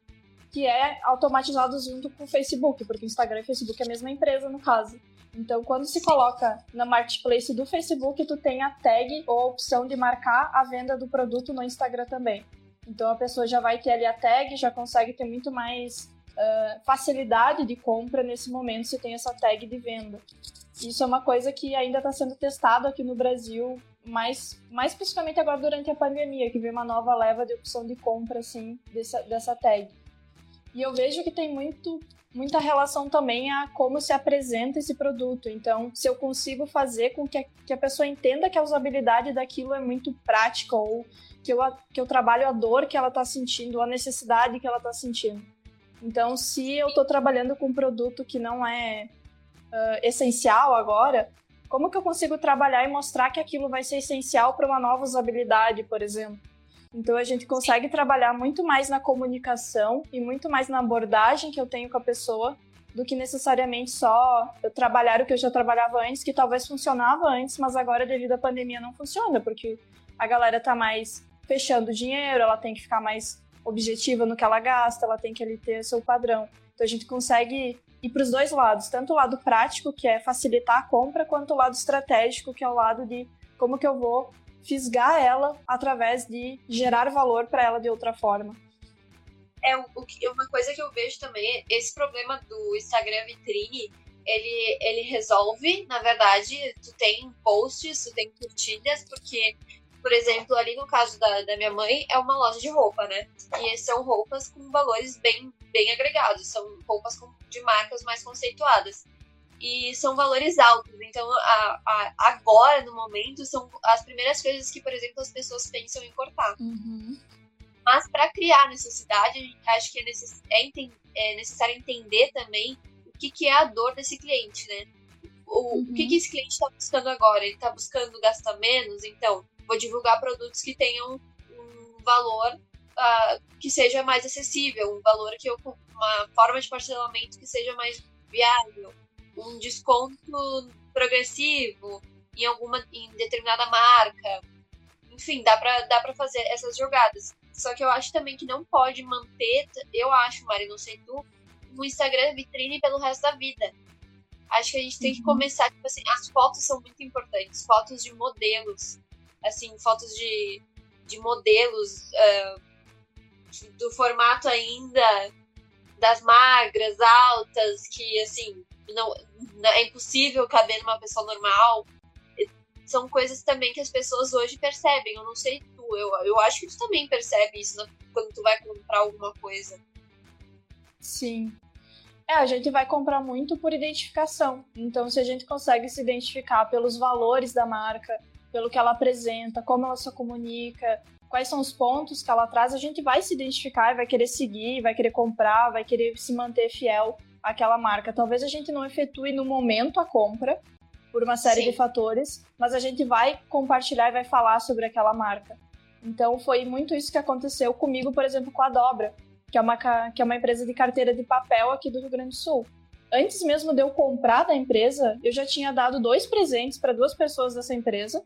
que é automatizado junto com o Facebook, porque o Instagram e o Facebook é a mesma empresa no caso. Então, quando se coloca na marketplace do Facebook, tu tem a tag ou a opção de marcar a venda do produto no Instagram também. Então, a pessoa já vai ter ali a tag, já consegue ter muito mais uh, facilidade de compra nesse momento se tem essa tag de venda. Isso é uma coisa que ainda está sendo testado aqui no Brasil, mais, mais especificamente agora durante a pandemia, que veio uma nova leva de opção de compra assim, dessa, dessa tag. E eu vejo que tem muito muita relação também a como se apresenta esse produto. Então, se eu consigo fazer com que a, que a pessoa entenda que a usabilidade daquilo é muito prática ou que eu, que eu trabalho a dor que ela está sentindo, a necessidade que ela está sentindo. Então, se eu estou trabalhando com um produto que não é uh, essencial agora, como que eu consigo trabalhar e mostrar que aquilo vai ser essencial para uma nova usabilidade, por exemplo? Então a gente consegue trabalhar muito mais na comunicação e muito mais na abordagem que eu tenho com a pessoa do que necessariamente só eu trabalhar o que eu já trabalhava antes, que talvez funcionava antes, mas agora devido à pandemia não funciona, porque a galera tá mais fechando dinheiro, ela tem que ficar mais objetiva no que ela gasta, ela tem que ali ter seu padrão. Então a gente consegue ir para os dois lados, tanto o lado prático, que é facilitar a compra, quanto o lado estratégico, que é o lado de como que eu vou fisgar ela através de gerar valor para ela de outra forma. É uma coisa que eu vejo também, esse problema do Instagram vitrine, ele, ele resolve, na verdade, tu tem posts, tu tem curtidas, porque por exemplo, ali no caso da, da minha mãe, é uma loja de roupa, né? E são roupas com valores bem, bem agregados, são roupas com, de marcas mais conceituadas. E são valores altos. Então, a, a, agora, no momento, são as primeiras coisas que, por exemplo, as pessoas pensam em cortar. Uhum. Mas para criar necessidade, acho que é, necess, é, é, necessário entender também o que, que é a dor desse cliente, né? O, uhum. o que, uhum. que esse cliente está buscando agora? Ele está buscando gastar menos? Então, vou divulgar produtos que tenham um valor uh, que seja mais acessível, um valor que eu, uma forma de parcelamento que seja mais viável, um desconto progressivo em alguma em determinada marca. Enfim, dá para dá para fazer essas jogadas. Só que eu acho também que não pode manter, eu acho, Mari, não sei tu, um Instagram vitrine pelo resto da vida. Acho que a gente tem que uhum. começar, tipo assim, as fotos são muito importantes, fotos de modelos, assim, fotos de, de modelos uh, do formato ainda das magras, altas, que assim, não, não, é impossível caber numa pessoa normal. São coisas também que as pessoas hoje percebem. Eu não sei tu, eu, eu acho que tu também percebe isso quando tu vai comprar alguma coisa. Sim. É, a gente vai comprar muito por identificação. Então, se a gente consegue se identificar pelos valores da marca, pelo que ela apresenta, como ela se comunica, quais são os pontos que ela traz, a gente vai se identificar, vai querer seguir, vai querer comprar, vai querer se manter fiel àquela marca. Talvez a gente não efetue no momento a compra, por uma série Sim. de fatores, mas a gente vai compartilhar e vai falar sobre aquela marca. Então foi muito isso que aconteceu comigo, por exemplo, com a Dobra, que é uma, que é uma empresa de carteira de papel aqui do Rio Grande do Sul antes mesmo de eu comprar da empresa, eu já tinha dado dois presentes para duas pessoas dessa empresa.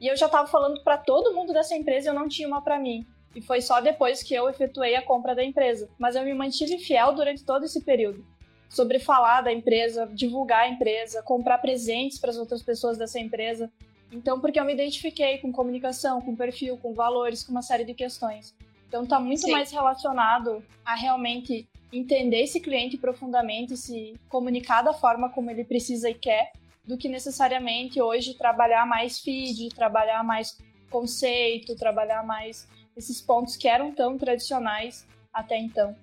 E eu já estava falando para todo mundo dessa empresa e eu não tinha uma para mim. E foi só depois que eu efetuei a compra da empresa. Mas eu me mantive fiel durante todo esse período. Sobre falar da empresa, divulgar a empresa, comprar presentes para as outras pessoas dessa empresa. Então, porque eu me identifiquei com comunicação, com perfil, com valores, com uma série de questões. Então, está muito Sim. mais relacionado a realmente entender esse cliente profundamente, se comunicar da forma como ele precisa e quer, do que necessariamente hoje trabalhar mais feed, trabalhar mais conceito, trabalhar mais esses pontos que eram tão tradicionais até então.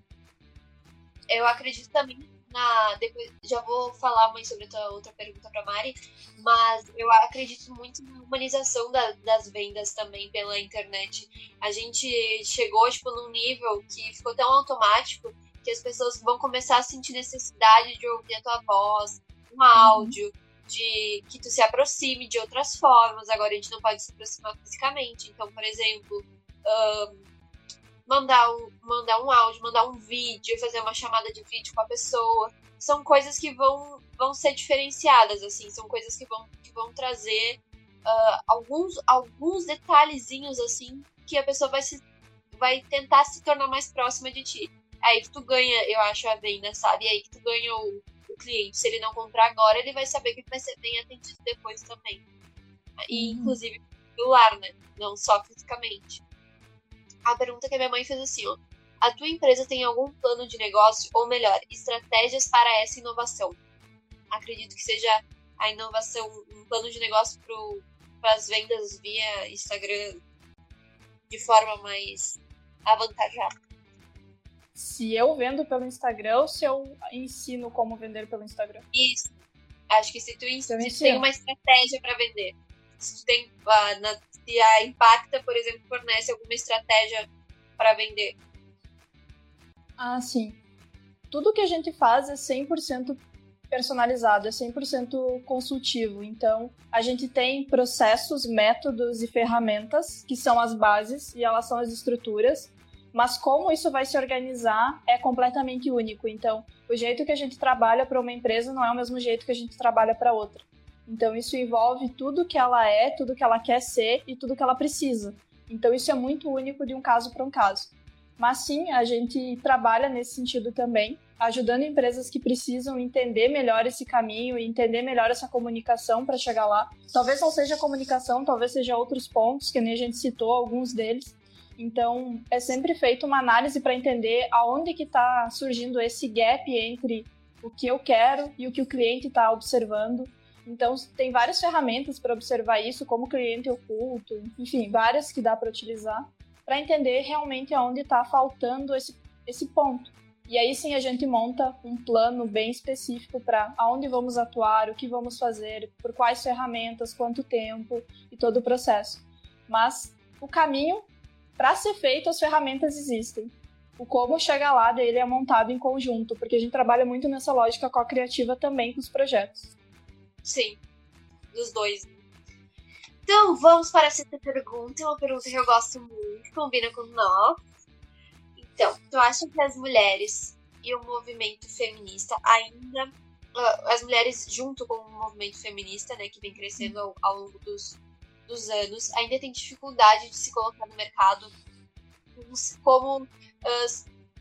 Eu acredito também na. Depois, já vou falar mais sobre a tua outra pergunta para Mari, mas eu acredito muito na humanização da, das vendas também pela internet. A gente chegou tipo, num nível que ficou tão automático que as pessoas vão começar a sentir necessidade de ouvir a tua voz, um uhum. áudio, de que tu se aproxime de outras formas. Agora a gente não pode se aproximar fisicamente. Então, por exemplo, um, mandar, um, mandar um áudio, mandar um vídeo, fazer uma chamada de vídeo com a pessoa. São coisas que vão, vão ser diferenciadas, assim, são coisas que vão, que vão trazer uh, alguns, alguns detalhezinhos, assim, que a pessoa vai, se, vai tentar se tornar mais próxima de ti aí que tu ganha, eu acho, a venda, sabe? Aí que tu ganha o, o cliente. Se ele não comprar agora, ele vai saber que vai ser bem atendido depois também. E, uhum. inclusive, celular, né? Não só fisicamente. A pergunta que a minha mãe fez assim, ó. A tua empresa tem algum plano de negócio, ou melhor, estratégias para essa inovação? Acredito que seja a inovação, um plano de negócio para as vendas via Instagram de forma mais avantajada se eu vendo pelo Instagram ou se eu ensino como vender pelo Instagram. Isso. Acho que se tu, se tu tem uma estratégia para vender, se tu tem uh, na, se a Impacta, por exemplo, fornece alguma estratégia para vender. Ah, sim. Tudo que a gente faz é 100% personalizado, é 100% consultivo. Então, a gente tem processos, métodos e ferramentas que são as bases e elas são as estruturas mas como isso vai se organizar é completamente único. Então, o jeito que a gente trabalha para uma empresa não é o mesmo jeito que a gente trabalha para outra. Então, isso envolve tudo que ela é, tudo que ela quer ser e tudo que ela precisa. Então, isso é muito único de um caso para um caso. Mas sim, a gente trabalha nesse sentido também, ajudando empresas que precisam entender melhor esse caminho entender melhor essa comunicação para chegar lá. Talvez não seja comunicação, talvez seja outros pontos, que nem a gente citou alguns deles, então, é sempre feita uma análise para entender aonde que está surgindo esse gap entre o que eu quero e o que o cliente está observando. Então, tem várias ferramentas para observar isso, como cliente oculto, enfim, várias que dá para utilizar, para entender realmente aonde está faltando esse, esse ponto. E aí sim a gente monta um plano bem específico para aonde vamos atuar, o que vamos fazer, por quais ferramentas, quanto tempo e todo o processo. Mas o caminho para ser feito, as ferramentas existem. O como chegar lá dele é montado em conjunto, porque a gente trabalha muito nessa lógica co-criativa também com os projetos. Sim, dos dois. Então, vamos para a sexta pergunta. É uma pergunta que eu gosto muito, combina com nós. Então, tu acha que as mulheres e o movimento feminista ainda. Ah, as mulheres, junto com o movimento feminista, né, que vem crescendo ao, ao longo dos, dos anos, ainda tem dificuldade de se colocar no mercado como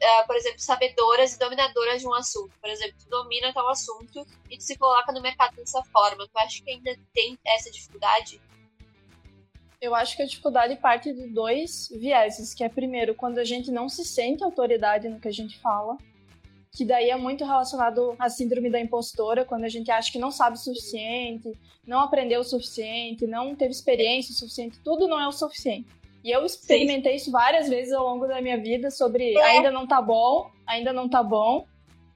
uh, por exemplo, sabedoras e dominadoras de um assunto. Por exemplo, tu domina tal assunto e tu se coloca no mercado dessa forma. Tu acha que ainda tem essa dificuldade? Eu acho que a dificuldade parte de dois vieses, que é primeiro, quando a gente não se sente autoridade no que a gente fala, que daí é muito relacionado à síndrome da impostora, quando a gente acha que não sabe o suficiente, não aprendeu o suficiente, não teve experiência o suficiente, tudo não é o suficiente. E eu experimentei Sim. isso várias vezes ao longo da minha vida sobre é. ainda não tá bom, ainda não tá bom.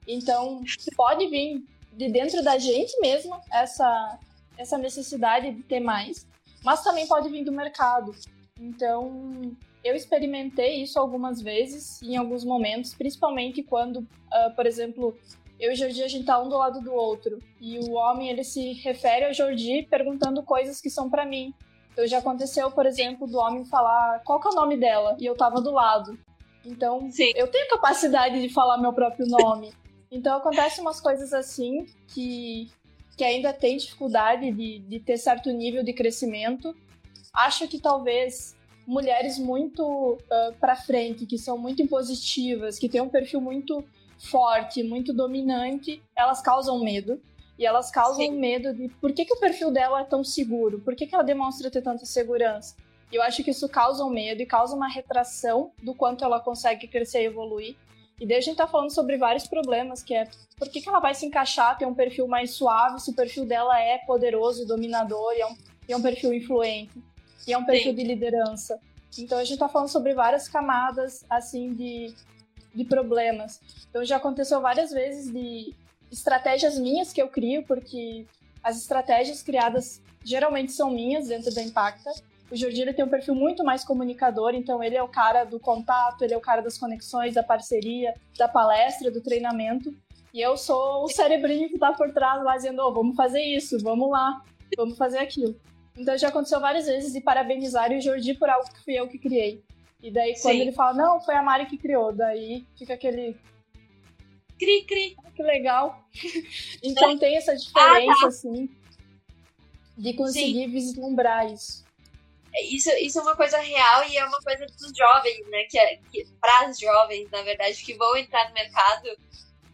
Então, pode vir de dentro da gente mesmo essa, essa necessidade de ter mais, mas também pode vir do mercado. Então, eu experimentei isso algumas vezes, em alguns momentos, principalmente quando, uh, por exemplo, eu e o Jordi, a gente tá um do lado do outro. E o homem, ele se refere ao Jordi perguntando coisas que são para mim. Então já aconteceu, por exemplo, do homem falar qual que é o nome dela e eu tava do lado. Então, Sim. eu tenho capacidade de falar meu próprio nome. Então acontecem umas coisas assim que, que ainda tem dificuldade de, de ter certo nível de crescimento. Acho que talvez mulheres muito uh, para frente, que são muito impositivas, que têm um perfil muito forte, muito dominante, elas causam medo. E elas causam Sim. medo de por que, que o perfil dela é tão seguro? Por que, que ela demonstra ter tanta segurança? E eu acho que isso causa um medo e causa uma retração do quanto ela consegue crescer e evoluir. E daí a gente tá falando sobre vários problemas, que é por que, que ela vai se encaixar, ter um perfil mais suave, se o perfil dela é poderoso e dominador, e é um, e é um perfil influente, e é um perfil Sim. de liderança. Então a gente tá falando sobre várias camadas, assim, de, de problemas. Então já aconteceu várias vezes de estratégias minhas que eu crio, porque as estratégias criadas geralmente são minhas dentro da Impacta. O Jordi tem um perfil muito mais comunicador, então ele é o cara do contato, ele é o cara das conexões, da parceria, da palestra, do treinamento. E eu sou o cerebrinho que tá por trás lá dizendo, oh, vamos fazer isso, vamos lá, vamos fazer aquilo. Então já aconteceu várias vezes de parabenizar o Jordi por algo que fui eu que criei. E daí quando Sim. ele fala, não, foi a Mari que criou, daí fica aquele, Cri, cri. Que legal. então tem essa diferença, ah, tá. assim, de conseguir Sim. vislumbrar isso. É, isso. Isso é uma coisa real e é uma coisa dos jovens, né? Que, é, que para os jovens, na verdade, que vão entrar no mercado,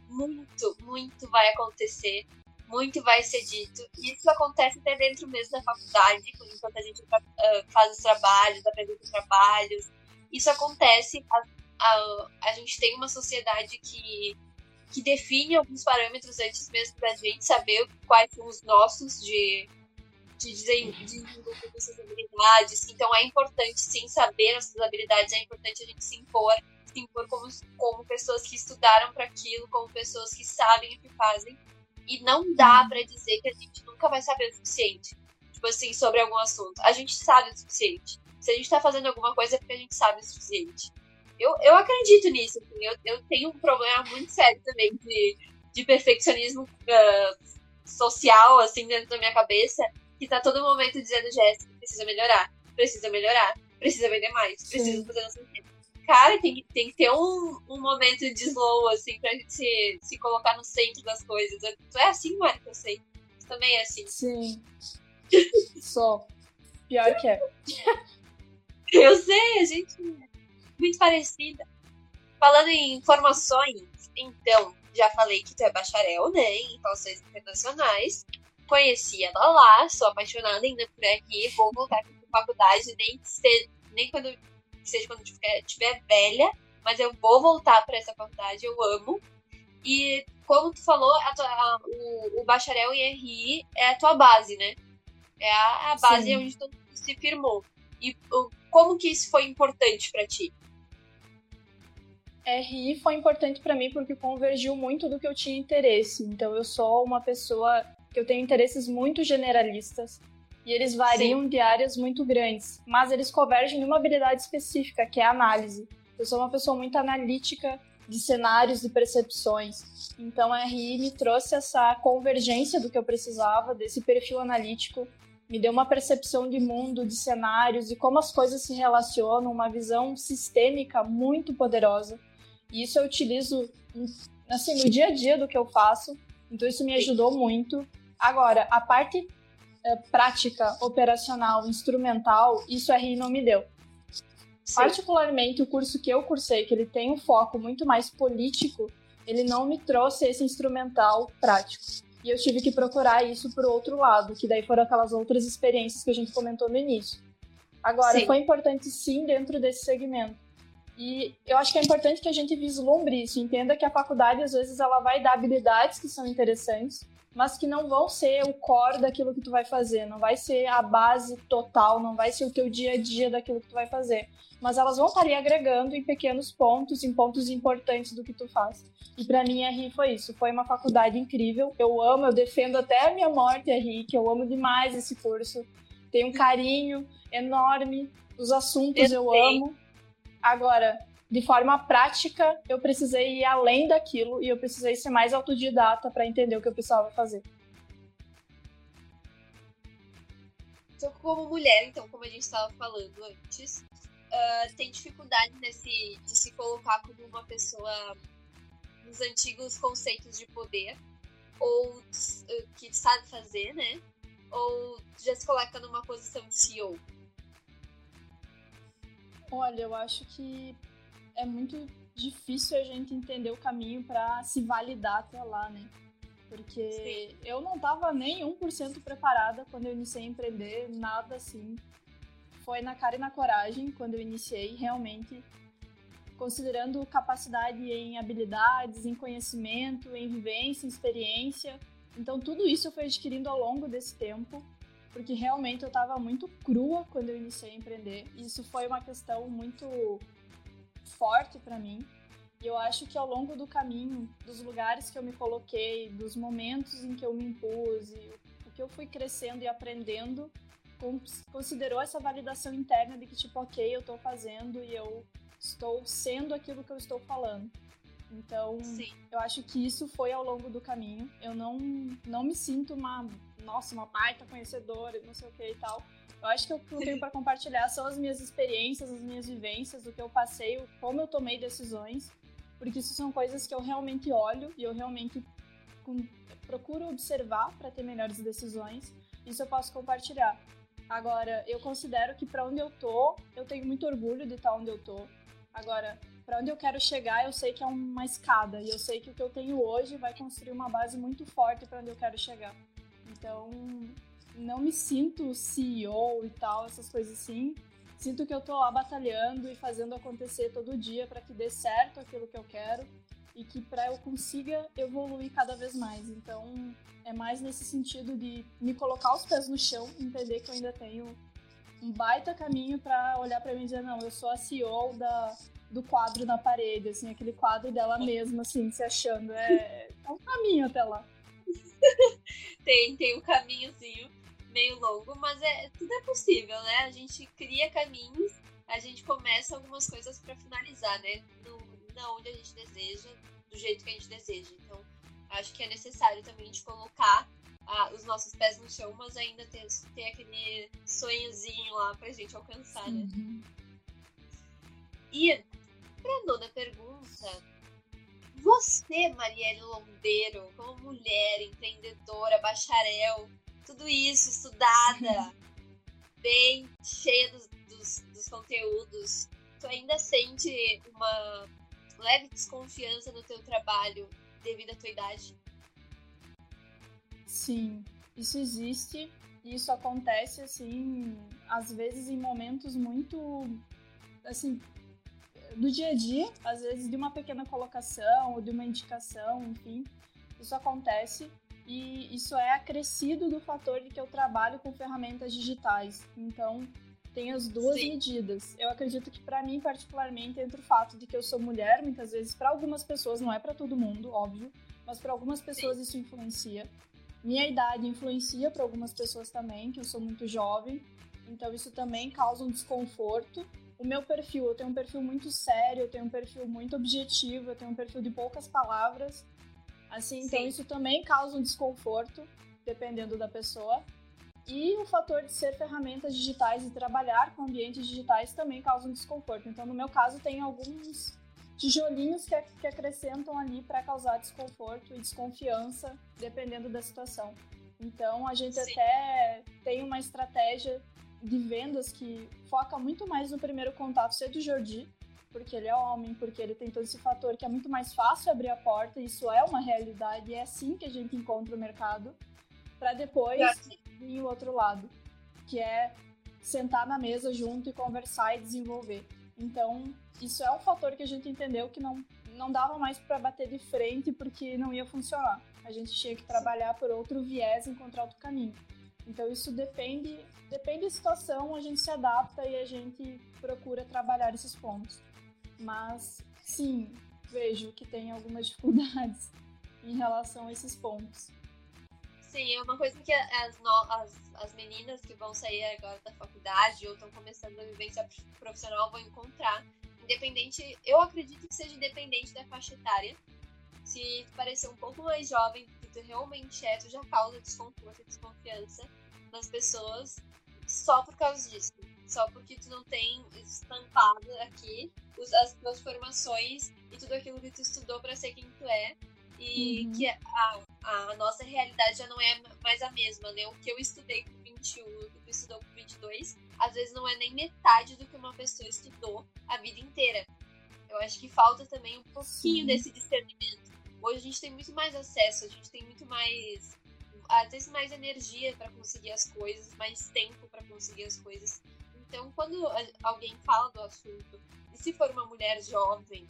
muito, muito vai acontecer, muito vai ser dito. Isso acontece até dentro mesmo da faculdade, enquanto a gente uh, faz os trabalhos, apresenta os trabalhos. Isso acontece, a, a, a gente tem uma sociedade que que define alguns parâmetros antes mesmo da gente saber quais são os nossos de, de desenvolver essas habilidades. Então é importante sim saber nossas habilidades, é importante a gente se impor, se impor como, como pessoas que estudaram para aquilo, como pessoas que sabem o que fazem. E não dá para dizer que a gente nunca vai saber o suficiente. Tipo assim, sobre algum assunto. A gente sabe o suficiente. Se a gente tá fazendo alguma coisa é porque a gente sabe o suficiente. Eu, eu acredito nisso. Assim, eu, eu tenho um problema muito sério também de, de perfeccionismo uh, social, assim, dentro da minha cabeça, que tá todo momento dizendo, Jéssica, precisa melhorar, precisa melhorar, precisa vender mais, precisa Sim. fazer não sei o quê. Cara, tem, tem que ter um, um momento de slow, assim, pra gente se, se colocar no centro das coisas. Tu é assim, Mari, que eu sei. Tu também é assim. Sim. Só. Pior que é. Eu sei, a gente muito parecida. Falando em informações, então, já falei que tu é bacharel, né, em relações internacionais. Conheci ela lá, sou apaixonada ainda por aqui, vou voltar para faculdade, nem, ser, nem quando seja quando estiver velha, mas eu vou voltar para essa faculdade, eu amo. E como tu falou, a tua, a, o, o, bacharel em RI é a tua base, né? É a, a base Sim. onde tu se firmou. E o, como que isso foi importante para ti? RI foi importante para mim porque convergiu muito do que eu tinha interesse. Então eu sou uma pessoa que eu tenho interesses muito generalistas e eles variam Sim. de áreas muito grandes, mas eles convergem em uma habilidade específica, que é a análise. Eu sou uma pessoa muito analítica de cenários e percepções. Então a RI me trouxe essa convergência do que eu precisava, desse perfil analítico, me deu uma percepção de mundo, de cenários e como as coisas se relacionam, uma visão sistêmica muito poderosa. E isso eu utilizo assim no dia a dia do que eu faço. Então isso me ajudou muito. Agora, a parte é, prática, operacional, instrumental, isso a RI não me deu. Sim. Particularmente o curso que eu cursei, que ele tem um foco muito mais político, ele não me trouxe esse instrumental prático. E eu tive que procurar isso por outro lado, que daí foram aquelas outras experiências que a gente comentou no início. Agora, sim. foi importante sim dentro desse segmento. E eu acho que é importante que a gente vislumbre isso, entenda que a faculdade às vezes ela vai dar habilidades que são interessantes, mas que não vão ser o core daquilo que tu vai fazer, não vai ser a base total, não vai ser o teu dia a dia daquilo que tu vai fazer. Mas elas vão estar ali agregando em pequenos pontos, em pontos importantes do que tu faz. E para mim a RI foi isso, foi uma faculdade incrível. Eu amo, eu defendo até a minha morte a RI, que eu amo demais esse curso. Tenho um carinho enorme, os assuntos eu, eu amo. Agora, de forma prática, eu precisei ir além daquilo e eu precisei ser mais autodidata para entender o que eu precisava fazer. Então, como mulher, então, como a gente estava falando antes, uh, tem dificuldade nesse, de se colocar como uma pessoa nos antigos conceitos de poder, ou uh, que sabe fazer, né? Ou já se coloca numa posição de CEO? Olha, eu acho que é muito difícil a gente entender o caminho para se validar até lá, né? Porque Sim. eu não estava nem 1% preparada quando eu iniciei a empreender, nada assim. Foi na cara e na coragem quando eu iniciei, realmente considerando capacidade em habilidades, em conhecimento, em vivência, em experiência. Então tudo isso eu fui adquirindo ao longo desse tempo, porque realmente eu estava muito crua quando eu iniciei a empreender. Isso foi uma questão muito forte para mim. E eu acho que ao longo do caminho, dos lugares que eu me coloquei, dos momentos em que eu me impus, o que eu fui crescendo e aprendendo, considerou essa validação interna de que, tipo, ok, eu estou fazendo e eu estou sendo aquilo que eu estou falando. Então, Sim. eu acho que isso foi ao longo do caminho. Eu não, não me sinto uma, nossa, uma baita conhecedora, não sei o que e tal. Eu acho que o que eu tenho para compartilhar são as minhas experiências, as minhas vivências, o que eu passei, como eu tomei decisões, porque isso são coisas que eu realmente olho e eu realmente procuro observar para ter melhores decisões. Isso eu posso compartilhar. Agora, eu considero que para onde eu tô, eu tenho muito orgulho de estar onde eu tô. Agora, para onde eu quero chegar, eu sei que é uma escada e eu sei que o que eu tenho hoje vai construir uma base muito forte para onde eu quero chegar. Então, não me sinto CEO e tal, essas coisas assim. Sinto que eu tô lá batalhando e fazendo acontecer todo dia para que dê certo aquilo que eu quero e que para eu consiga evoluir cada vez mais. Então, é mais nesse sentido de me colocar os pés no chão, entender que eu ainda tenho um baita caminho para olhar para mim e dizer, não, eu sou a CEO da, do quadro na parede, assim, aquele quadro dela mesma, assim, se achando. É, é um caminho até lá. tem, tem um caminhozinho meio longo, mas é, tudo é possível, né? A gente cria caminhos, a gente começa algumas coisas para finalizar, né? No, na onde a gente deseja, do jeito que a gente deseja. Então, acho que é necessário também a gente colocar ah, os nossos pés no chão, mas ainda ter, ter aquele sonhozinho lá pra gente alcançar, né? Uhum. E pra nona pergunta, você, Marielle Lombeiro, como mulher, empreendedora, bacharel, tudo isso estudada, bem cheia dos, dos, dos conteúdos, tu ainda sente uma leve desconfiança no teu trabalho devido à tua idade? Sim, isso existe isso acontece assim, às vezes em momentos muito assim, do dia a dia, às vezes de uma pequena colocação ou de uma indicação, enfim. Isso acontece e isso é acrescido do fator de que eu trabalho com ferramentas digitais. Então, tem as duas Sim. medidas. Eu acredito que para mim particularmente entre o fato de que eu sou mulher, muitas vezes para algumas pessoas, não é para todo mundo, óbvio, mas para algumas pessoas Sim. isso influencia. Minha idade influencia para algumas pessoas também, que eu sou muito jovem, então isso também causa um desconforto. O meu perfil, eu tenho um perfil muito sério, eu tenho um perfil muito objetivo, eu tenho um perfil de poucas palavras. Assim, então Sim. isso também causa um desconforto, dependendo da pessoa. E o fator de ser ferramentas digitais e trabalhar com ambientes digitais também causa um desconforto. Então, no meu caso, tem alguns tijolinhos que, que acrescentam ali para causar desconforto e desconfiança, dependendo da situação. Então, a gente Sim. até tem uma estratégia de vendas que foca muito mais no primeiro contato ser do Jordi, porque ele é homem, porque ele tem todo esse fator que é muito mais fácil abrir a porta, isso é uma realidade, e é assim que a gente encontra o mercado, para depois vir o outro lado, que é sentar na mesa junto e conversar e desenvolver. Então, isso é um fator que a gente entendeu que não, não dava mais para bater de frente porque não ia funcionar. A gente tinha que trabalhar por outro viés, encontrar outro caminho. Então, isso depende, depende da situação, a gente se adapta e a gente procura trabalhar esses pontos. Mas, sim, vejo que tem algumas dificuldades em relação a esses pontos. Sim, é uma coisa que as, as, as meninas que vão sair agora da faculdade ou estão começando a vivência profissional vão encontrar. Independente, eu acredito que seja independente da faixa etária. Se tu parecer um pouco mais jovem do que tu realmente é, tu já causa desconforto e desconfiança nas pessoas só por causa disso. Só porque tu não tem estampado aqui as tuas formações e tudo aquilo que tu estudou para ser quem tu é e uhum. que a, a nossa realidade já não é mais a mesma, né? O que eu estudei com 21, o que tu estudou com 22, às vezes não é nem metade do que uma pessoa estudou a vida inteira. Eu acho que falta também um pouquinho Sim. desse discernimento. Hoje a gente tem muito mais acesso, a gente tem muito mais às vezes mais energia para conseguir as coisas, mais tempo para conseguir as coisas. Então, quando alguém fala do assunto, e se for uma mulher jovem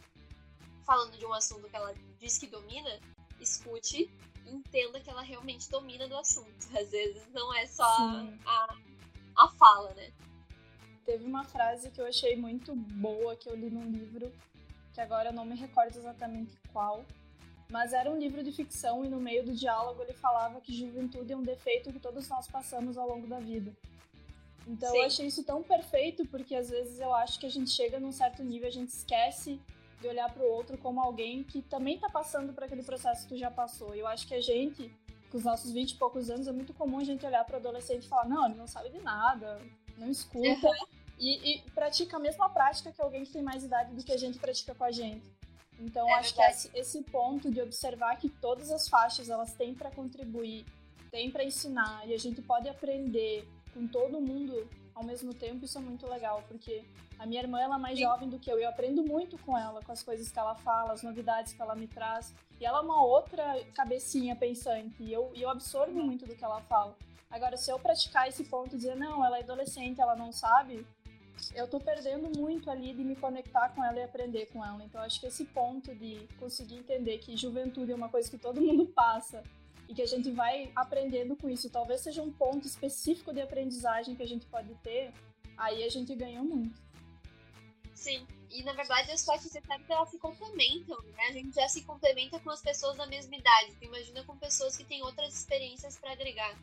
falando de um assunto que ela diz que domina, escute e entenda que ela realmente domina do assunto. Às vezes não é só a, a fala, né? Teve uma frase que eu achei muito boa que eu li num livro, que agora eu não me recordo exatamente qual, mas era um livro de ficção e no meio do diálogo ele falava que juventude é um defeito que todos nós passamos ao longo da vida. Então Sim. eu achei isso tão perfeito porque às vezes eu acho que a gente chega num certo nível, a gente esquece de olhar para o outro como alguém que também está passando por aquele processo que tu já passou. E eu acho que a gente, com os nossos 20 e poucos anos, é muito comum a gente olhar para o adolescente e falar: não, ele não sabe de nada, não escuta. E, e, pratica a mesma prática que alguém que tem mais idade do que a gente pratica com a gente. Então, é acho verdade. que esse, esse ponto de observar que todas as faixas elas têm para contribuir, têm para ensinar e a gente pode aprender com todo mundo ao mesmo tempo, isso é muito legal, porque a minha irmã ela é mais Sim. jovem do que eu e eu aprendo muito com ela, com as coisas que ela fala, as novidades que ela me traz. E ela é uma outra cabecinha pensante, e eu, e eu absorvo muito do que ela fala. Agora, se eu praticar esse ponto e dizer, não, ela é adolescente, ela não sabe, eu tô perdendo muito ali de me conectar com ela e aprender com ela. Então, acho que esse ponto de conseguir entender que juventude é uma coisa que todo mundo passa e que a gente vai aprendendo com isso. Talvez seja um ponto específico de aprendizagem que a gente pode ter, aí a gente ganha muito. Sim, e na verdade as faixas etárias elas se complementam, né? A gente já se complementa com as pessoas da mesma idade. Tu imagina com pessoas que têm outras experiências para agregar.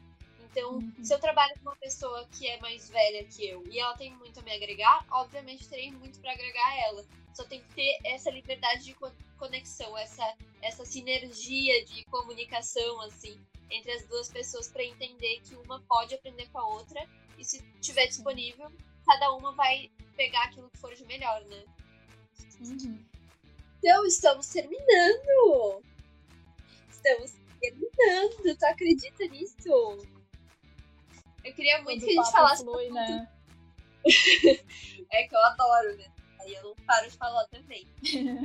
Então, uhum. se eu trabalho com uma pessoa que é mais velha que eu e ela tem muito a me agregar, obviamente terei muito para agregar a ela. Só tem que ter essa liberdade de conexão, essa, essa sinergia de comunicação, assim, entre as duas pessoas para entender que uma pode aprender com a outra e se tiver disponível, cada uma vai pegar aquilo que for de melhor, né? Uhum. Então, estamos terminando! Estamos terminando, tu acredita nisso? Eu queria muito que a gente falasse. Flui, né? é que eu adoro, né? Aí eu não paro de falar também.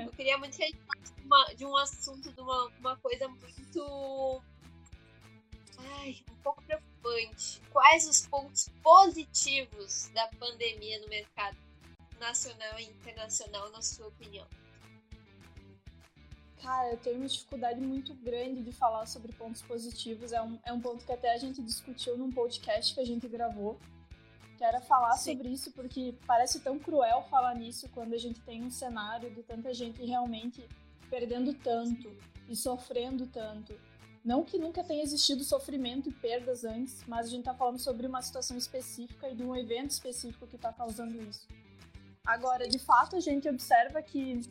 eu queria muito que a gente falasse uma, de um assunto, de uma, uma coisa muito. Ai, um pouco preocupante. Quais os pontos positivos da pandemia no mercado? nacional e internacional, na sua opinião? Cara, eu tenho uma dificuldade muito grande de falar sobre pontos positivos. É um, é um ponto que até a gente discutiu num podcast que a gente gravou. Que era falar Sim. sobre isso, porque parece tão cruel falar nisso quando a gente tem um cenário de tanta gente realmente perdendo tanto e sofrendo tanto. Não que nunca tenha existido sofrimento e perdas antes, mas a gente está falando sobre uma situação específica e de um evento específico que está causando isso. Agora, de fato, a gente observa que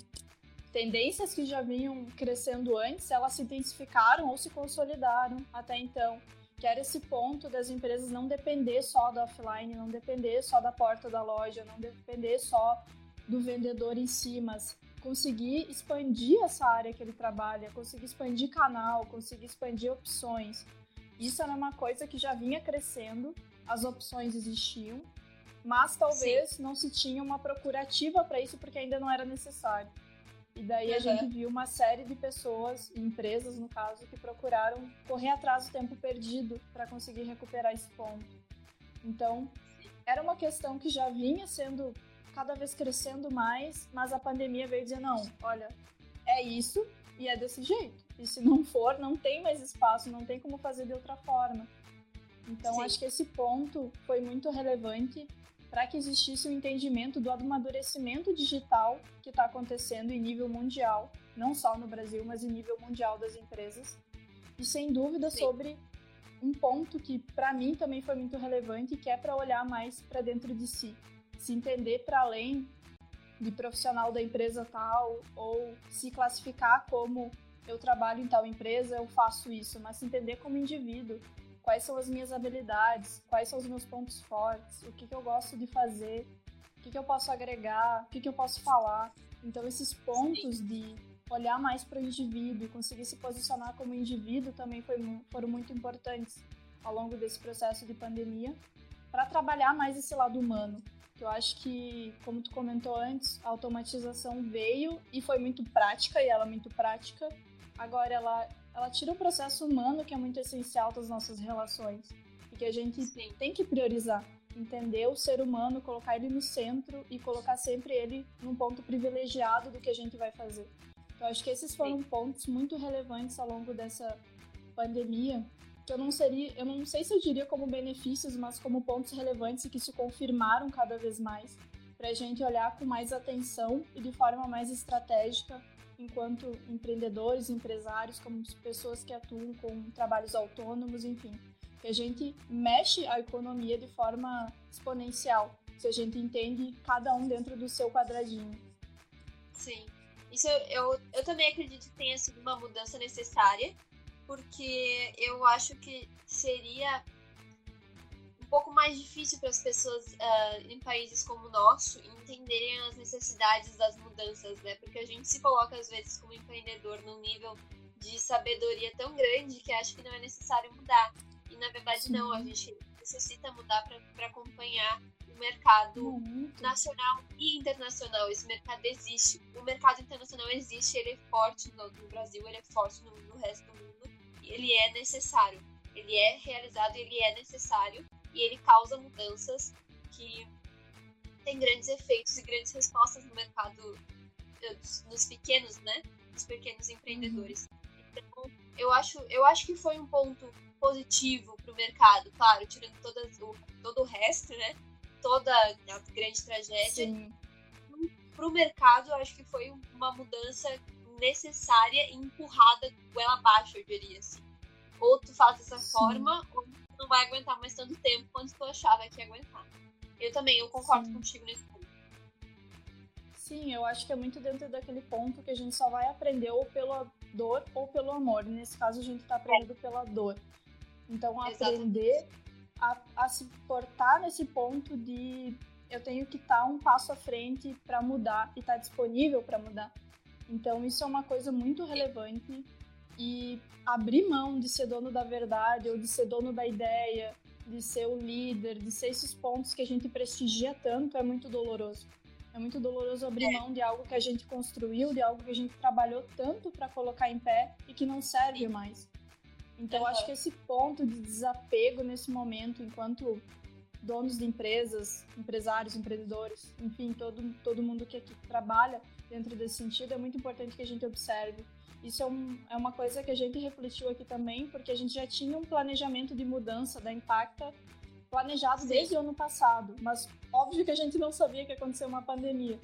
tendências que já vinham crescendo antes, elas se intensificaram ou se consolidaram até então. Que era esse ponto das empresas não depender só do offline, não depender só da porta da loja, não depender só do vendedor em si, mas conseguir expandir essa área que ele trabalha, conseguir expandir canal, conseguir expandir opções. Isso era uma coisa que já vinha crescendo, as opções existiam, mas talvez Sim. não se tinha uma procurativa para isso porque ainda não era necessário. E daí uhum. a gente viu uma série de pessoas, empresas no caso, que procuraram correr atrás do tempo perdido para conseguir recuperar esse ponto. Então, era uma questão que já vinha sendo cada vez crescendo mais, mas a pandemia veio dizer: não, olha, é isso e é desse jeito. E se não for, não tem mais espaço, não tem como fazer de outra forma. Então, Sim. acho que esse ponto foi muito relevante para que existisse o um entendimento do amadurecimento digital que está acontecendo em nível mundial, não só no Brasil, mas em nível mundial das empresas. E sem dúvida Sim. sobre um ponto que para mim também foi muito relevante, que é para olhar mais para dentro de si, se entender para além de profissional da empresa tal ou se classificar como eu trabalho em tal empresa, eu faço isso, mas se entender como indivíduo, quais são as minhas habilidades, quais são os meus pontos fortes, o que, que eu gosto de fazer, o que, que eu posso agregar, o que, que eu posso falar. Então, esses pontos de olhar mais para o indivíduo conseguir se posicionar como indivíduo também foi, foram muito importantes ao longo desse processo de pandemia para trabalhar mais esse lado humano. Eu acho que, como tu comentou antes, a automatização veio e foi muito prática, e ela é muito prática. Agora ela ela tira o processo humano que é muito essencial das nossas relações e que a gente Sim. tem que priorizar. Entender o ser humano, colocar ele no centro e colocar sempre ele num ponto privilegiado do que a gente vai fazer. Então, acho que esses foram Sim. pontos muito relevantes ao longo dessa pandemia, que eu não seria, eu não sei se eu diria como benefícios, mas como pontos relevantes e que se confirmaram cada vez mais, para a gente olhar com mais atenção e de forma mais estratégica enquanto empreendedores, empresários, como pessoas que atuam com trabalhos autônomos, enfim, que a gente mexe a economia de forma exponencial, se a gente entende cada um dentro do seu quadradinho. Sim, isso eu, eu, eu também acredito que tenha sido uma mudança necessária, porque eu acho que seria pouco mais difícil para as pessoas uh, em países como o nosso entenderem as necessidades das mudanças, né? Porque a gente se coloca, às vezes, como empreendedor num nível de sabedoria tão grande que acha que não é necessário mudar. E, na verdade, não. A gente necessita mudar para acompanhar o mercado Muito. nacional e internacional. Esse mercado existe. O mercado internacional existe, ele é forte no, no Brasil, ele é forte no, no resto do mundo. Ele é necessário. Ele é realizado, ele é necessário e ele causa mudanças que têm grandes efeitos e grandes respostas no mercado eh, dos, pequenos, né? Dos pequenos empreendedores. Então, eu acho, eu acho que foi um ponto positivo para o mercado, claro, tirando todas, o, todo o resto, né? Toda a grande tragédia. Para o mercado, eu acho que foi uma mudança necessária e empurrada goela abaixo, eu diria assim. Ou tu faz dessa Sim. forma, ou não vai aguentar mais tanto tempo quanto tu achava que ia aguentar. Eu também, eu concordo Sim. contigo nesse ponto. Sim, eu acho que é muito dentro daquele ponto que a gente só vai aprender ou pela dor ou pelo amor. E nesse caso, a gente está aprendendo é. pela dor. Então, aprender a, a, se portar nesse ponto de eu tenho que estar tá um passo à frente para mudar e estar tá disponível para mudar. Então, isso é uma coisa muito relevante e abrir mão de ser dono da verdade ou de ser dono da ideia, de ser o líder, de ser esses pontos que a gente prestigia tanto é muito doloroso. É muito doloroso abrir mão de algo que a gente construiu, de algo que a gente trabalhou tanto para colocar em pé e que não serve mais. Então, uhum. acho que esse ponto de desapego nesse momento, enquanto donos de empresas, empresários, empreendedores, enfim, todo, todo mundo que aqui trabalha dentro desse sentido, é muito importante que a gente observe. Isso é, um, é uma coisa que a gente refletiu aqui também, porque a gente já tinha um planejamento de mudança da Impacta planejado Sim. desde o ano passado, mas óbvio que a gente não sabia que ia acontecer uma pandemia.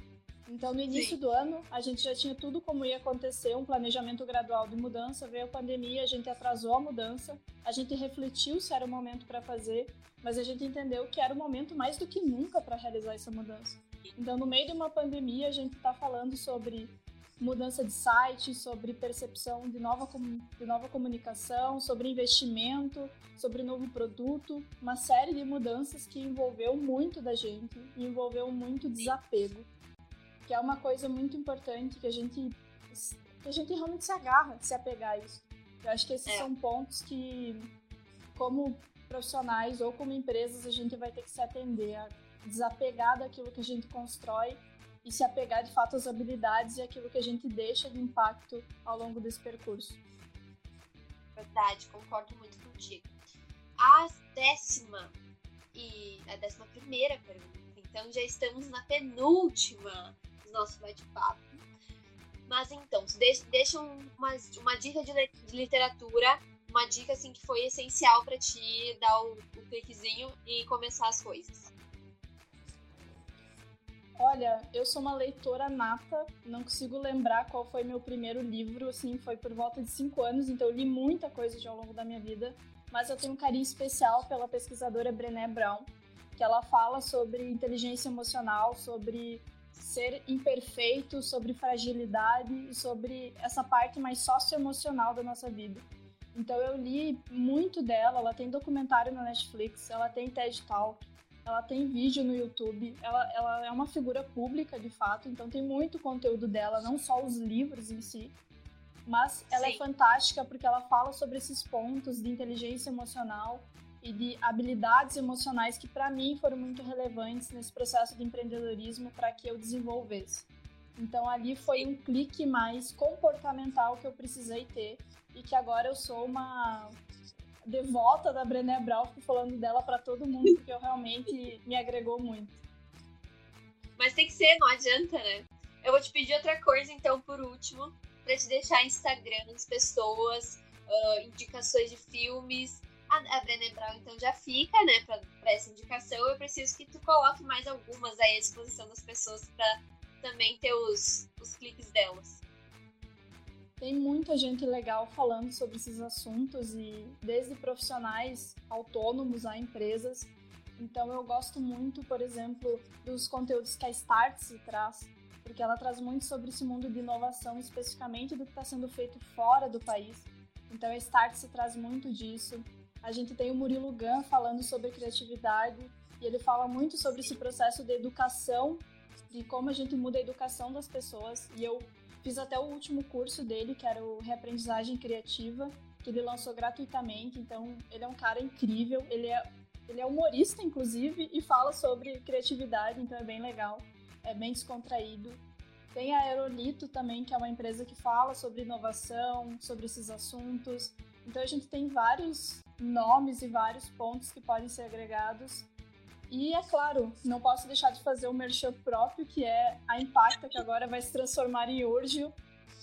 Então, no início Sim. do ano, a gente já tinha tudo como ia acontecer, um planejamento gradual de mudança. Veio a pandemia, a gente atrasou a mudança, a gente refletiu se era o momento para fazer, mas a gente entendeu que era o momento mais do que nunca para realizar essa mudança. Então, no meio de uma pandemia, a gente está falando sobre mudança de site, sobre percepção de nova, de nova comunicação, sobre investimento, sobre novo produto, uma série de mudanças que envolveu muito da gente envolveu muito desapego, que é uma coisa muito importante que a gente que a gente realmente se agarra, se apegar a isso. Eu acho que esses é. são pontos que, como profissionais ou como empresas, a gente vai ter que se atender a desapegar daquilo que a gente constrói e se apegar de fato às habilidades e aquilo que a gente deixa de impacto ao longo desse percurso. Verdade, concordo muito contigo. A décima e a décima primeira pergunta, então já estamos na penúltima do nosso bate-papo. Mas então, deixa uma, uma dica de, de literatura, uma dica assim que foi essencial para ti dar o, o cliquezinho e começar as coisas. Olha, eu sou uma leitora nata, não consigo lembrar qual foi meu primeiro livro, assim, foi por volta de cinco anos, então eu li muita coisa ao longo da minha vida, mas eu tenho um carinho especial pela pesquisadora Brené Brown, que ela fala sobre inteligência emocional, sobre ser imperfeito, sobre fragilidade e sobre essa parte mais socioemocional da nossa vida. Então eu li muito dela, ela tem documentário na Netflix, ela tem TED Talk, ela tem vídeo no YouTube, ela, ela é uma figura pública de fato, então tem muito conteúdo dela, não só os livros em si, mas ela é Sim. é fantástica porque ela fala sobre esses pontos de inteligência emocional e de habilidades emocionais que para mim foram muito relevantes nesse processo de empreendedorismo para que eu desenvolvesse. Então ali foi um clique mais comportamental que eu precisei ter e que agora eu sou uma devota da Brené Brown, fico falando dela para todo mundo, porque eu realmente me agregou muito. Mas tem que ser, não adianta, né? Eu vou te pedir outra coisa, então, por último, para te deixar Instagram das pessoas, uh, indicações de filmes. A, a Brené Brown, então, já fica, né, para essa indicação. Eu preciso que tu coloque mais algumas aí à disposição das pessoas para também ter os, os cliques delas. Tem muita gente legal falando sobre esses assuntos e desde profissionais autônomos a empresas. Então eu gosto muito, por exemplo, dos conteúdos que a Startse traz, porque ela traz muito sobre esse mundo de inovação, especificamente do que está sendo feito fora do país. Então a Startse traz muito disso. A gente tem o Murilo Gun falando sobre criatividade e ele fala muito sobre esse processo de educação, de como a gente muda a educação das pessoas. E eu Fiz até o último curso dele, que era o Reaprendizagem Criativa, que ele lançou gratuitamente. Então, ele é um cara incrível. Ele é, ele é humorista, inclusive, e fala sobre criatividade, então é bem legal. É bem descontraído. Tem a Aerolito também, que é uma empresa que fala sobre inovação, sobre esses assuntos. Então, a gente tem vários nomes e vários pontos que podem ser agregados e é claro, não posso deixar de fazer o merchan próprio, que é a Impacta, que agora vai se transformar em Urgio,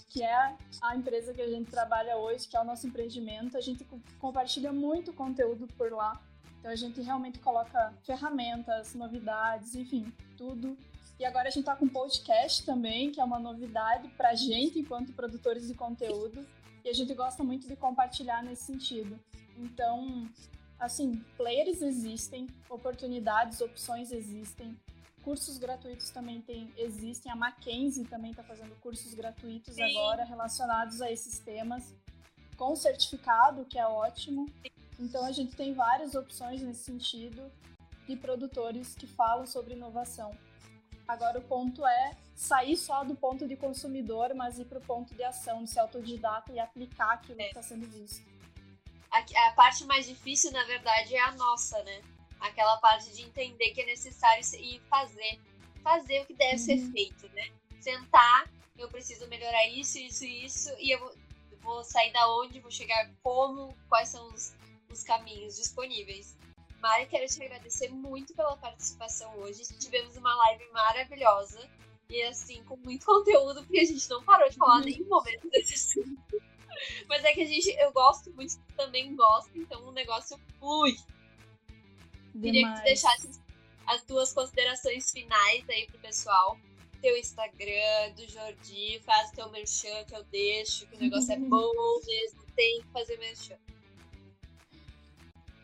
que é a empresa que a gente trabalha hoje, que é o nosso empreendimento. A gente compartilha muito conteúdo por lá. Então a gente realmente coloca ferramentas, novidades, enfim, tudo. E agora a gente está com podcast também, que é uma novidade para a gente enquanto produtores de conteúdo. E a gente gosta muito de compartilhar nesse sentido. Então, Assim, players existem, oportunidades, opções existem, cursos gratuitos também tem, existem. A Mackenzie também está fazendo cursos gratuitos Sim. agora relacionados a esses temas, com certificado, que é ótimo. Então a gente tem várias opções nesse sentido de produtores que falam sobre inovação. Agora o ponto é sair só do ponto de consumidor, mas ir para o ponto de ação, de ser autodidata e aplicar aquilo é. que está sendo visto a, a parte mais difícil, na verdade, é a nossa, né? Aquela parte de entender que é necessário e fazer. Fazer o que deve uhum. ser feito, né? Sentar, eu preciso melhorar isso, isso e isso, e eu vou, vou, sair da onde, vou chegar como, quais são os, os caminhos disponíveis. Mari, quero te agradecer muito pela participação hoje. Tivemos uma live maravilhosa e assim, com muito conteúdo, porque a gente não parou de falar nenhum momento desse assunto. Mas é que a gente, eu gosto muito, também gosta, então o negócio flui. Demais. Queria que tu deixasse as tuas considerações finais aí pro pessoal. Teu Instagram, do Jordi, faz teu merchan que eu deixo, que o negócio é bom mesmo, tem que fazer merchan.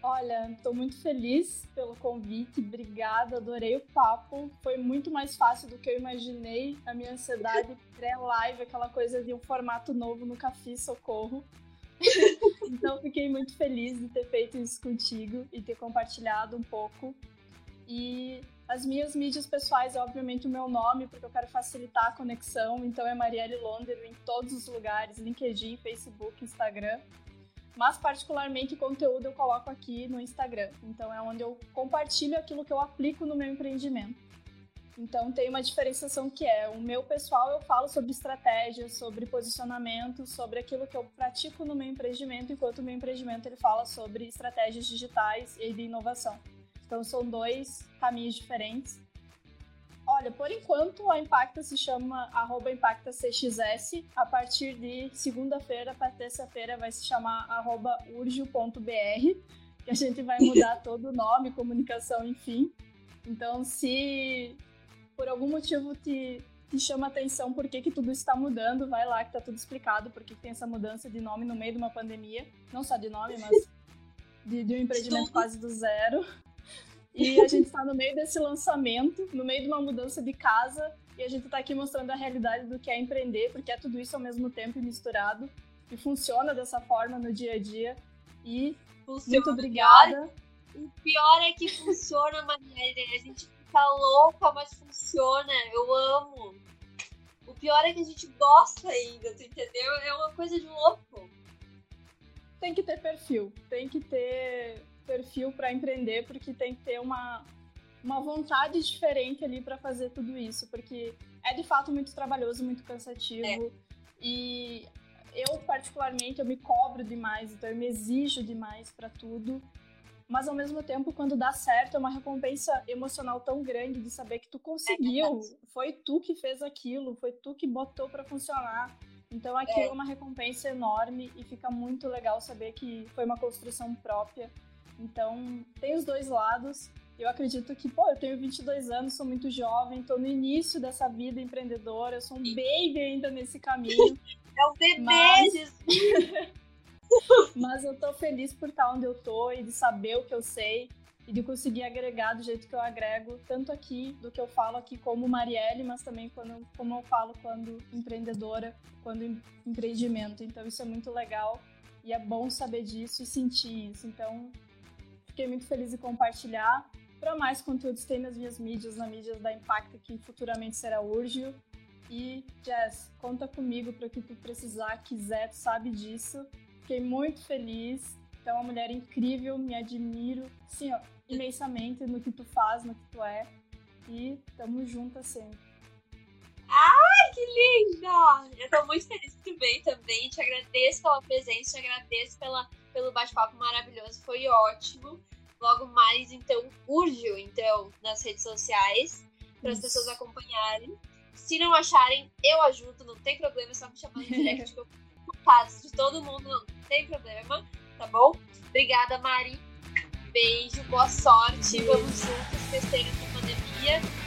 Olha, estou muito feliz pelo convite, obrigada, adorei o papo. Foi muito mais fácil do que eu imaginei. A minha ansiedade pré-live, aquela coisa de um formato novo, nunca fiz, socorro. então, fiquei muito feliz de ter feito isso contigo e ter compartilhado um pouco. E as minhas mídias pessoais é obviamente o meu nome, porque eu quero facilitar a conexão. Então é Marielle Londero em todos os lugares: LinkedIn, Facebook, Instagram mas particularmente conteúdo eu coloco aqui no Instagram. Então é onde eu compartilho aquilo que eu aplico no meu empreendimento. Então tem uma diferenciação que é o meu pessoal eu falo sobre estratégia, sobre posicionamento, sobre aquilo que eu pratico no meu empreendimento, enquanto o meu empreendimento ele fala sobre estratégias digitais e de inovação. Então são dois caminhos diferentes Olha, por enquanto a Impacta se chama arroba ImpactaCXS. A partir de segunda-feira para terça-feira vai se chamar arroba urgio.br, que a gente vai mudar todo o nome, comunicação, enfim. Então, se por algum motivo te, te chama atenção por que, que tudo está mudando, vai lá que tá tudo explicado, porque tem essa mudança de nome no meio de uma pandemia. Não só de nome, mas de, de um empreendimento quase do zero. E a gente está no meio desse lançamento, no meio de uma mudança de casa, e a gente está aqui mostrando a realidade do que é empreender, porque é tudo isso ao mesmo tempo misturado, e funciona dessa forma no dia a dia. E funciona. muito obrigada. O pior é que funciona, Maria. A gente fica louca, mas funciona. Eu amo. O pior é que a gente gosta ainda, tu entendeu? É uma coisa de louco. Tem que ter perfil, tem que ter perfil para empreender, porque tem que ter uma, uma vontade diferente ali para fazer tudo isso, porque é de fato muito trabalhoso, muito cansativo. É. E eu, particularmente, eu me cobro demais, então eu me exijo demais para tudo. Mas ao mesmo tempo, quando dá certo, é uma recompensa emocional tão grande de saber que tu conseguiu, é foi tu que fez aquilo, foi tu que botou para funcionar. Então aquilo é. é uma recompensa enorme e fica muito legal saber que foi uma construção própria então, tem os dois lados. Eu acredito que, pô, eu tenho 22 anos, sou muito jovem, tô no início dessa vida empreendedora, eu sou um baby ainda nesse caminho. É um bebê, mas... mas eu tô feliz por estar onde eu tô e de saber o que eu sei e de conseguir agregar do jeito que eu agrego, tanto aqui, do que eu falo aqui como Marielle, mas também quando, como eu falo quando empreendedora, quando empreendimento. Então isso é muito legal e é bom saber disso e sentir isso. Então Fiquei muito feliz em compartilhar. Para mais conteúdos, tem nas minhas mídias, na mídias da Impacto, que futuramente será Urgio. E, Jess, conta comigo para o que tu precisar, quiser, tu sabe disso. Fiquei muito feliz. Tu é uma mulher incrível, me admiro, sim, ó, imensamente no que tu faz, no que tu é. E tamo juntas sempre. Ai, que linda! Eu tô muito feliz que tu veio também. Te agradeço pela presença, te agradeço pela pelo bate-papo maravilhoso, foi ótimo. Logo mais, então, urge então, nas redes sociais, para as pessoas acompanharem. Se não acharem, eu ajudo, não tem problema, é só me chamar no direct, que eu de todo mundo, não tem problema, tá bom? Obrigada, Mari. Beijo, boa sorte. Beijo. Vamos juntos, festejar essa pandemia.